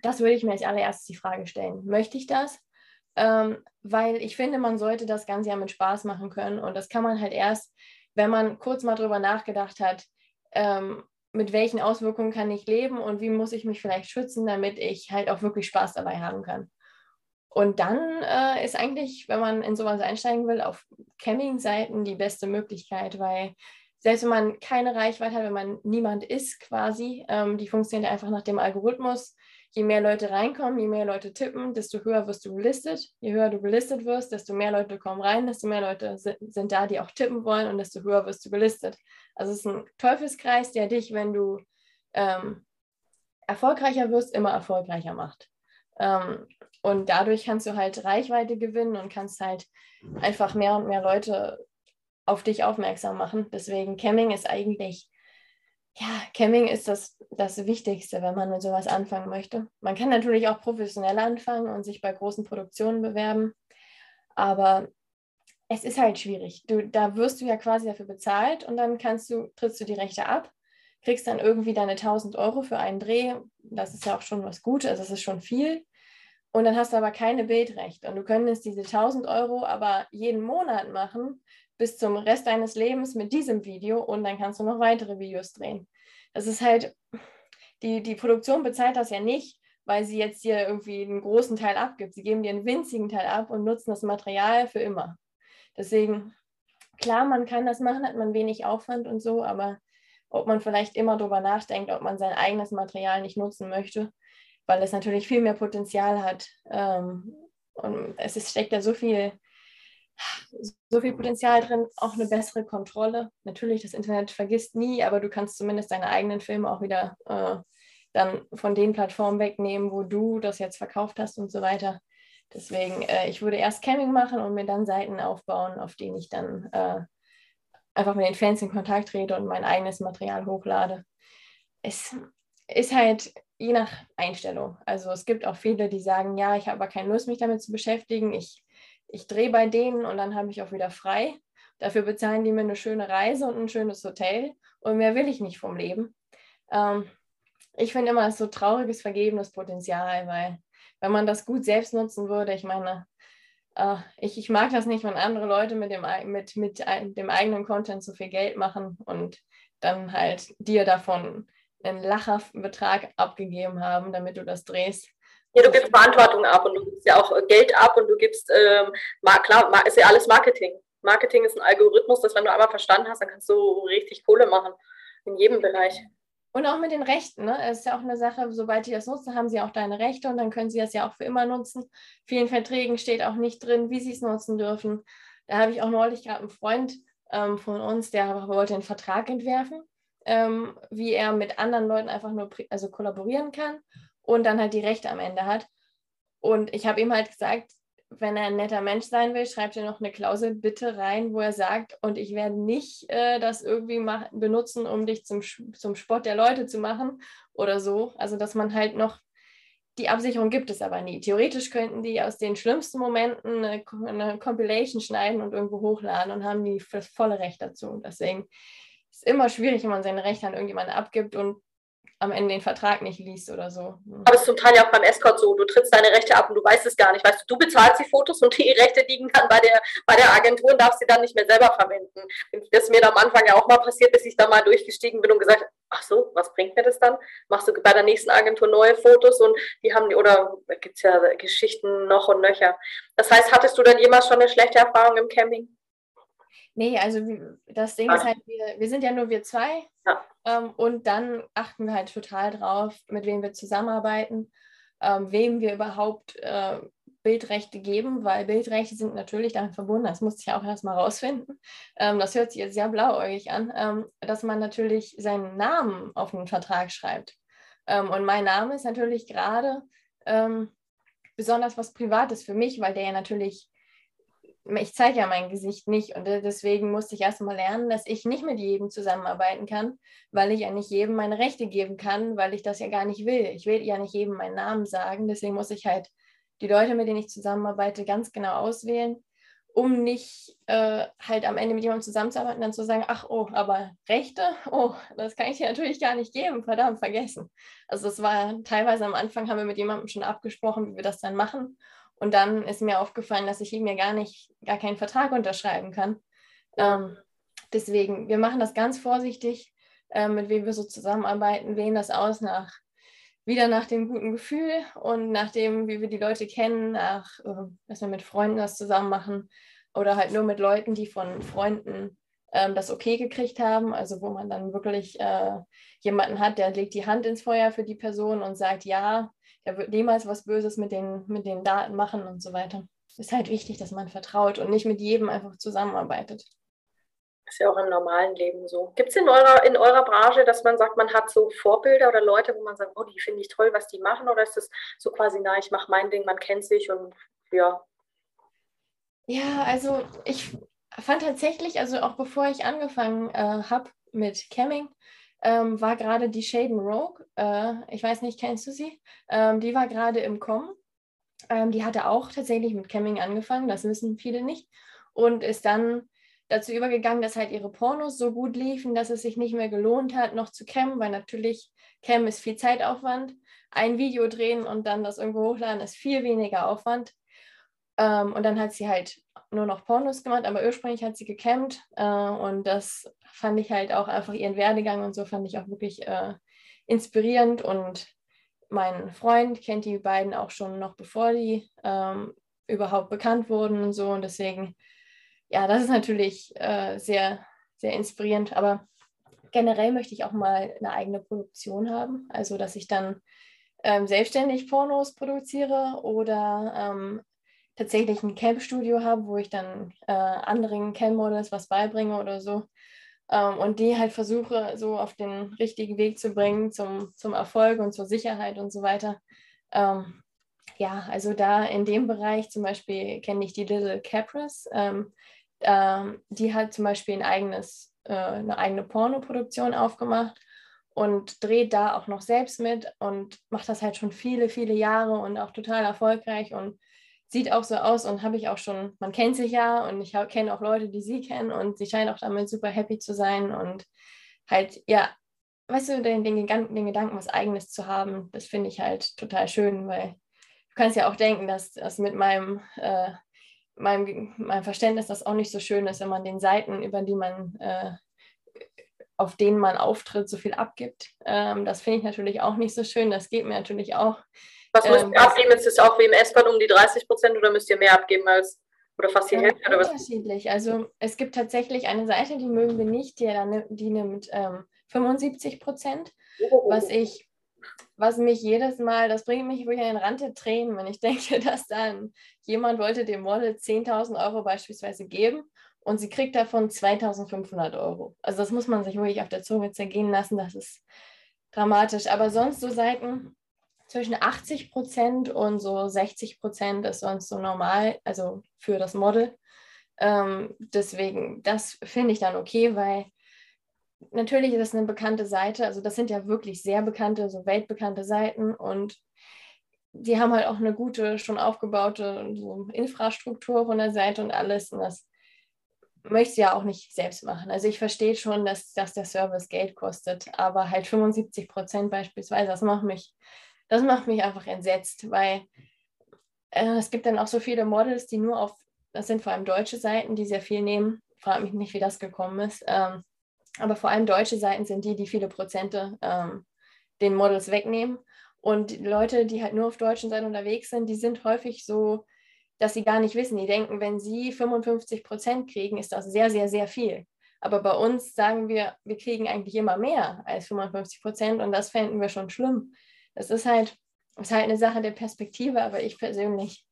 Das würde ich mir als allererstes die Frage stellen. Möchte ich das? Ähm, weil ich finde, man sollte das Ganze ja mit Spaß machen können. Und das kann man halt erst, wenn man kurz mal drüber nachgedacht hat, ähm, mit welchen Auswirkungen kann ich leben und wie muss ich mich vielleicht schützen, damit ich halt auch wirklich Spaß dabei haben kann. Und dann äh, ist eigentlich, wenn man in sowas einsteigen will, auf Camming-Seiten die beste Möglichkeit, weil selbst wenn man keine Reichweite hat, wenn man niemand ist quasi, ähm, die funktioniert einfach nach dem Algorithmus. Je mehr Leute reinkommen, je mehr Leute tippen, desto höher wirst du gelistet. Je höher du gelistet wirst, desto mehr Leute kommen rein, desto mehr Leute sind, sind da, die auch tippen wollen und desto höher wirst du gelistet. Also es ist ein Teufelskreis, der dich, wenn du ähm, erfolgreicher wirst, immer erfolgreicher macht. Ähm, und dadurch kannst du halt Reichweite gewinnen und kannst halt einfach mehr und mehr Leute auf dich aufmerksam machen. Deswegen Camming ist eigentlich, ja, Camming ist das, das Wichtigste, wenn man mit sowas anfangen möchte. Man kann natürlich auch professionell anfangen und sich bei großen Produktionen bewerben, aber es ist halt schwierig. Du, da wirst du ja quasi dafür bezahlt und dann kannst du, trittst du die Rechte ab, kriegst dann irgendwie deine 1000 Euro für einen Dreh. Das ist ja auch schon was Gutes, also das ist schon viel. Und dann hast du aber keine Bildrechte. Und du könntest diese 1000 Euro aber jeden Monat machen bis zum Rest deines Lebens mit diesem Video und dann kannst du noch weitere Videos drehen. Das ist halt, die, die Produktion bezahlt das ja nicht, weil sie jetzt dir irgendwie einen großen Teil abgibt. Sie geben dir einen winzigen Teil ab und nutzen das Material für immer. Deswegen, klar, man kann das machen, hat man wenig Aufwand und so, aber ob man vielleicht immer darüber nachdenkt, ob man sein eigenes Material nicht nutzen möchte, weil es natürlich viel mehr Potenzial hat. Ähm, und es ist, steckt ja so viel so viel Potenzial drin, auch eine bessere Kontrolle. Natürlich, das Internet vergisst nie, aber du kannst zumindest deine eigenen Filme auch wieder äh, dann von den Plattformen wegnehmen, wo du das jetzt verkauft hast und so weiter. Deswegen, äh, ich würde erst Camming machen und mir dann Seiten aufbauen, auf denen ich dann äh, einfach mit den Fans in Kontakt trete und mein eigenes Material hochlade. Es ist halt je nach Einstellung. Also es gibt auch viele, die sagen, ja, ich habe aber keine Lust, mich damit zu beschäftigen. Ich ich drehe bei denen und dann habe ich auch wieder frei. Dafür bezahlen die mir eine schöne Reise und ein schönes Hotel und mehr will ich nicht vom Leben. Ähm, ich finde immer, es so trauriges, vergebenes Potenzial, weil wenn man das gut selbst nutzen würde, ich meine, äh, ich, ich mag das nicht, wenn andere Leute mit dem, mit, mit dem eigenen Content so viel Geld machen und dann halt dir davon einen Lacherbetrag abgegeben haben, damit du das drehst. Ja, du gibst Verantwortung ab und du gibst ja auch Geld ab und du gibst, ähm, klar, ist ja alles Marketing. Marketing ist ein Algorithmus, dass wenn du einmal verstanden hast, dann kannst du richtig Kohle machen. In jedem Bereich. Und auch mit den Rechten, ne? Es ist ja auch eine Sache, sobald die das nutzen, haben sie auch deine Rechte und dann können sie das ja auch für immer nutzen. Vielen Verträgen steht auch nicht drin, wie sie es nutzen dürfen. Da habe ich auch neulich gerade einen Freund ähm, von uns, der wollte einen Vertrag entwerfen, ähm, wie er mit anderen Leuten einfach nur also kollaborieren kann und dann halt die Rechte am Ende hat. Und ich habe ihm halt gesagt, wenn er ein netter Mensch sein will, schreibt er noch eine Klausel bitte rein, wo er sagt, und ich werde nicht äh, das irgendwie benutzen, um dich zum, zum Spott der Leute zu machen oder so. Also, dass man halt noch, die Absicherung gibt es aber nie. Theoretisch könnten die aus den schlimmsten Momenten eine, eine Compilation schneiden und irgendwo hochladen und haben die das volle Recht dazu. Deswegen ist immer schwierig, wenn man seine Rechte an irgendjemanden abgibt und am Ende den Vertrag nicht liest oder so. Hm. Aber es ist zum Teil ja auch beim Escort so, du trittst deine Rechte ab und du weißt es gar nicht. Weißt du, du bezahlst die Fotos und die Rechte liegen dann bei der, bei der Agentur und darfst sie dann nicht mehr selber verwenden. Das ist mir am Anfang ja auch mal passiert, bis ich da mal durchgestiegen bin und gesagt ach so, was bringt mir das dann? Machst du bei der nächsten Agentur neue Fotos und die haben die, oder gibt es ja Geschichten noch und nöcher. Das heißt, hattest du dann jemals schon eine schlechte Erfahrung im Camping? Nee, also das Ding ist halt, wir, wir sind ja nur wir zwei. Ja. Ähm, und dann achten wir halt total drauf, mit wem wir zusammenarbeiten, ähm, wem wir überhaupt äh, Bildrechte geben, weil Bildrechte sind natürlich damit verbunden, das musste ich auch erstmal rausfinden. Ähm, das hört sich jetzt sehr blauäugig an, ähm, dass man natürlich seinen Namen auf einen Vertrag schreibt. Ähm, und mein Name ist natürlich gerade ähm, besonders was Privates für mich, weil der ja natürlich ich zeige ja mein Gesicht nicht und deswegen musste ich erstmal lernen, dass ich nicht mit jedem zusammenarbeiten kann, weil ich ja nicht jedem meine Rechte geben kann, weil ich das ja gar nicht will. Ich will ja nicht jedem meinen Namen sagen, deswegen muss ich halt die Leute, mit denen ich zusammenarbeite, ganz genau auswählen, um nicht äh, halt am Ende mit jemandem zusammenzuarbeiten dann zu sagen, ach oh, aber Rechte, oh, das kann ich dir natürlich gar nicht geben, verdammt, vergessen. Also das war teilweise am Anfang, haben wir mit jemandem schon abgesprochen, wie wir das dann machen und dann ist mir aufgefallen, dass ich mir gar nicht, gar keinen Vertrag unterschreiben kann. Ähm, deswegen, wir machen das ganz vorsichtig, äh, mit wem wir so zusammenarbeiten, wählen das aus nach wieder nach dem guten Gefühl und nach dem, wie wir die Leute kennen, nach, äh, dass wir mit Freunden das zusammen machen oder halt nur mit Leuten, die von Freunden ähm, das okay gekriegt haben, also wo man dann wirklich äh, jemanden hat, der legt die Hand ins Feuer für die Person und sagt, ja, er wird niemals was Böses mit den, mit den Daten machen und so weiter. Es ist halt wichtig, dass man vertraut und nicht mit jedem einfach zusammenarbeitet. Das ist ja auch im normalen Leben so. Gibt es in eurer, in eurer Branche, dass man sagt, man hat so Vorbilder oder Leute, wo man sagt, oh, die finde ich toll, was die machen? Oder ist das so quasi, na, ich mache mein Ding, man kennt sich und ja? Ja, also ich fand tatsächlich, also auch bevor ich angefangen äh, habe mit Camming, ähm, war gerade die Shaden Rogue. Äh, ich weiß nicht, kennst du sie? Ähm, die war gerade im Kommen. Ähm, die hatte auch tatsächlich mit Camming angefangen, das wissen viele nicht. Und ist dann dazu übergegangen, dass halt ihre Pornos so gut liefen, dass es sich nicht mehr gelohnt hat, noch zu cammen, weil natürlich Cam ist viel Zeitaufwand. Ein Video drehen und dann das irgendwo hochladen ist viel weniger Aufwand. Ähm, und dann hat sie halt nur noch Pornos gemacht, aber ursprünglich hat sie gecampt äh, und das fand ich halt auch einfach ihren Werdegang und so fand ich auch wirklich äh, inspirierend. Und mein Freund kennt die beiden auch schon noch bevor die ähm, überhaupt bekannt wurden und so. Und deswegen, ja, das ist natürlich äh, sehr, sehr inspirierend, aber generell möchte ich auch mal eine eigene Produktion haben, also dass ich dann ähm, selbstständig Pornos produziere oder ähm, tatsächlich ein Camp-Studio habe, wo ich dann äh, anderen Camp-Models was beibringe oder so. Ähm, und die halt versuche, so auf den richtigen Weg zu bringen zum, zum Erfolg und zur Sicherheit und so weiter. Ähm, ja, also da in dem Bereich zum Beispiel kenne ich die Little Capris. Ähm, ähm, die hat zum Beispiel ein eigenes, äh, eine eigene Pornoproduktion aufgemacht und dreht da auch noch selbst mit und macht das halt schon viele, viele Jahre und auch total erfolgreich und sieht auch so aus und habe ich auch schon, man kennt sich ja und ich kenne auch Leute, die sie kennen und sie scheint auch damit super happy zu sein und halt, ja, weißt du, den, den, den Gedanken, was Eigenes zu haben, das finde ich halt total schön, weil du kannst ja auch denken, dass das mit meinem, äh, meinem, meinem Verständnis das auch nicht so schön ist, wenn man den Seiten, über die man, äh, auf denen man auftritt, so viel abgibt. Ähm, das finde ich natürlich auch nicht so schön. Das geht mir natürlich auch was müsst ähm, ihr abgeben? Ist es auch wie im S-Bahn um die 30 Prozent oder müsst ihr mehr abgeben als oder fast die Hälfte? Oder was? Unterschiedlich. Also es gibt tatsächlich eine Seite, die mögen wir nicht, die, die nimmt ähm, 75 Prozent, oh. was ich was mich jedes Mal, das bringt mich wirklich an den Rand der Tränen, wenn ich denke, dass dann jemand wollte dem Model 10.000 Euro beispielsweise geben und sie kriegt davon 2.500 Euro. Also das muss man sich wirklich auf der Zunge zergehen lassen, das ist dramatisch. Aber sonst so Seiten, zwischen 80 Prozent und so 60 Prozent ist sonst so normal, also für das Model. Ähm, deswegen, das finde ich dann okay, weil natürlich ist es eine bekannte Seite, also das sind ja wirklich sehr bekannte, so weltbekannte Seiten und die haben halt auch eine gute, schon aufgebaute so Infrastruktur von der Seite und alles und das möchte ich ja auch nicht selbst machen. Also ich verstehe schon, dass, dass der Service Geld kostet, aber halt 75 Prozent beispielsweise, das macht mich das macht mich einfach entsetzt, weil äh, es gibt dann auch so viele Models, die nur auf, das sind vor allem deutsche Seiten, die sehr viel nehmen. Frage mich nicht, wie das gekommen ist. Ähm, aber vor allem deutsche Seiten sind die, die viele Prozente ähm, den Models wegnehmen. Und Leute, die halt nur auf deutschen Seiten unterwegs sind, die sind häufig so, dass sie gar nicht wissen. Die denken, wenn sie 55 Prozent kriegen, ist das sehr, sehr, sehr viel. Aber bei uns sagen wir, wir kriegen eigentlich immer mehr als 55 Prozent und das fänden wir schon schlimm es ist halt, ist halt eine Sache der Perspektive, aber ich persönlich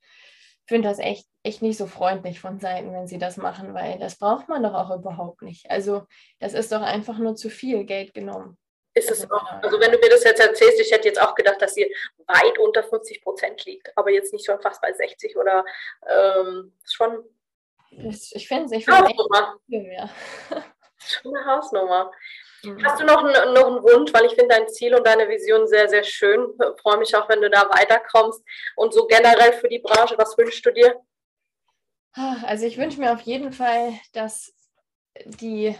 finde das echt, echt nicht so freundlich von Seiten, wenn sie das machen, weil das braucht man doch auch überhaupt nicht. Also das ist doch einfach nur zu viel Geld genommen. Ist es also, auch. Also wenn du mir das jetzt erzählst, ich hätte jetzt auch gedacht, dass sie weit unter 50 Prozent liegt, aber jetzt nicht schon fast bei 60 oder ähm, schon. Ich finde es, ich finde es ja. Schon eine Hausnummer. Mhm. Hast du noch, ein, noch einen Wunsch? Weil ich finde dein Ziel und deine Vision sehr, sehr schön. Ich freue mich auch, wenn du da weiterkommst. Und so generell für die Branche, was wünschst du dir? Also ich wünsche mir auf jeden Fall, dass die,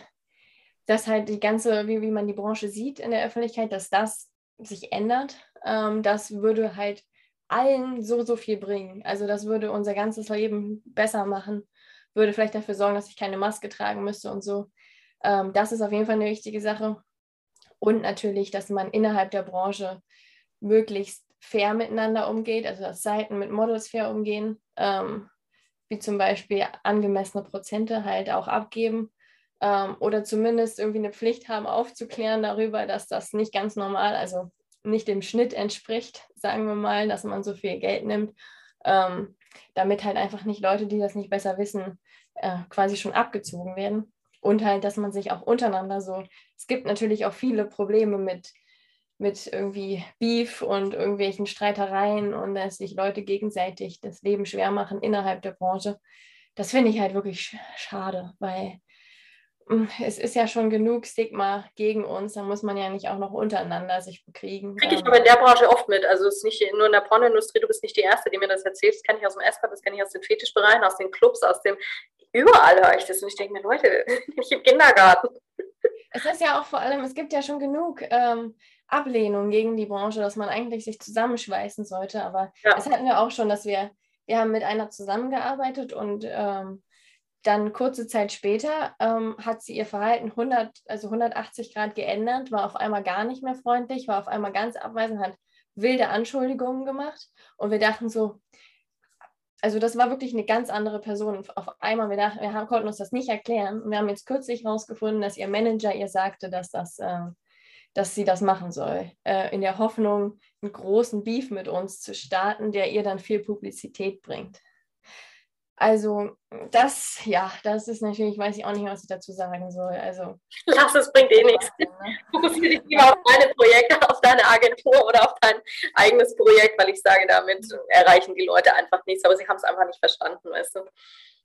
dass halt die ganze, wie, wie man die Branche sieht in der Öffentlichkeit, dass das sich ändert. Ähm, das würde halt allen so, so viel bringen. Also das würde unser ganzes Leben besser machen, würde vielleicht dafür sorgen, dass ich keine Maske tragen müsste und so. Ähm, das ist auf jeden Fall eine wichtige Sache. Und natürlich, dass man innerhalb der Branche möglichst fair miteinander umgeht, also dass Seiten mit Models fair umgehen, ähm, wie zum Beispiel angemessene Prozente halt auch abgeben ähm, oder zumindest irgendwie eine Pflicht haben, aufzuklären darüber, dass das nicht ganz normal, also nicht dem Schnitt entspricht, sagen wir mal, dass man so viel Geld nimmt, ähm, damit halt einfach nicht Leute, die das nicht besser wissen, äh, quasi schon abgezogen werden und halt, dass man sich auch untereinander so, es gibt natürlich auch viele Probleme mit, mit irgendwie Beef und irgendwelchen Streitereien und dass sich Leute gegenseitig das Leben schwer machen innerhalb der Branche. Das finde ich halt wirklich schade, weil es ist ja schon genug Stigma gegen uns, da muss man ja nicht auch noch untereinander sich bekriegen. Kriege ich ähm. aber in der Branche oft mit. Also es ist nicht nur in der Pornoindustrie, du bist nicht die Erste, die mir das erzählt. Das kenne ich aus dem Escort, das kenne ich aus den Fetischbereichen, aus den Clubs, aus dem überall höre ich das und ich denke mir, Leute, ich im Kindergarten. Es ist ja auch vor allem, es gibt ja schon genug ähm, Ablehnung gegen die Branche, dass man eigentlich sich zusammenschweißen sollte. Aber ja. das hatten wir auch schon, dass wir, wir haben mit einer zusammengearbeitet und ähm, dann kurze Zeit später ähm, hat sie ihr Verhalten 100, also 180 Grad geändert, war auf einmal gar nicht mehr freundlich, war auf einmal ganz abweisend, hat wilde Anschuldigungen gemacht. Und wir dachten so, also das war wirklich eine ganz andere Person. Auf einmal, wir, dachten, wir haben, konnten uns das nicht erklären. Und wir haben jetzt kürzlich herausgefunden, dass ihr Manager ihr sagte, dass, das, äh, dass sie das machen soll, äh, in der Hoffnung, einen großen Beef mit uns zu starten, der ihr dann viel Publizität bringt. Also das, ja, das ist natürlich, weiß ich auch nicht, was ich dazu sagen soll. Also lass es bringt eh nichts. Ne? Fokussiere dich lieber auf deine Projekte, auf deine Agentur oder auf dein eigenes Projekt, weil ich sage, damit erreichen die Leute einfach nichts, aber sie haben es einfach nicht verstanden, weißt du.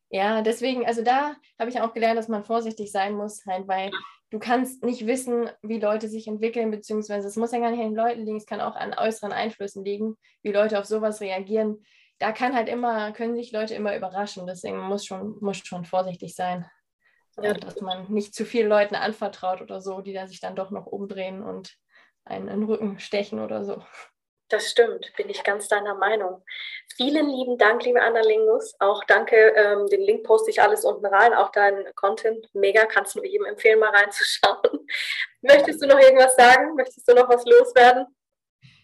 Ja, deswegen, also da habe ich auch gelernt, dass man vorsichtig sein muss, halt, weil du kannst nicht wissen, wie Leute sich entwickeln, beziehungsweise es muss ja gar nicht an den Leuten liegen, es kann auch an äußeren Einflüssen liegen, wie Leute auf sowas reagieren da kann halt immer, können sich Leute immer überraschen. Deswegen muss schon, muss schon vorsichtig sein. Ja. Dass man nicht zu vielen Leuten anvertraut oder so, die da sich dann doch noch umdrehen und einen in den Rücken stechen oder so. Das stimmt, bin ich ganz deiner Meinung. Vielen lieben Dank, liebe Annalingus. Auch danke, ähm, den Link poste ich alles unten rein, auch dein Content. Mega, kannst du jedem empfehlen, mal reinzuschauen. Möchtest du noch irgendwas sagen? Möchtest du noch was loswerden?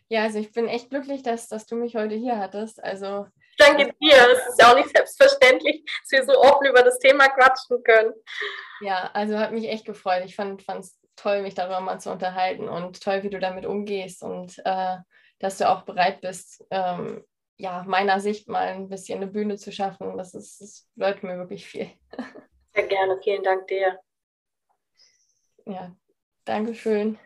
Ja, also ich bin echt glücklich, dass, dass du mich heute hier hattest. Also Danke dir. Es ist ja auch nicht selbstverständlich, dass wir so offen über das Thema quatschen können. Ja, also hat mich echt gefreut. Ich fand es toll, mich darüber mal zu unterhalten und toll, wie du damit umgehst und äh, dass du auch bereit bist, ähm, ja, meiner Sicht mal ein bisschen eine Bühne zu schaffen. Das, ist, das bedeutet mir wirklich viel. Sehr gerne. Vielen Dank dir. Ja, Dankeschön.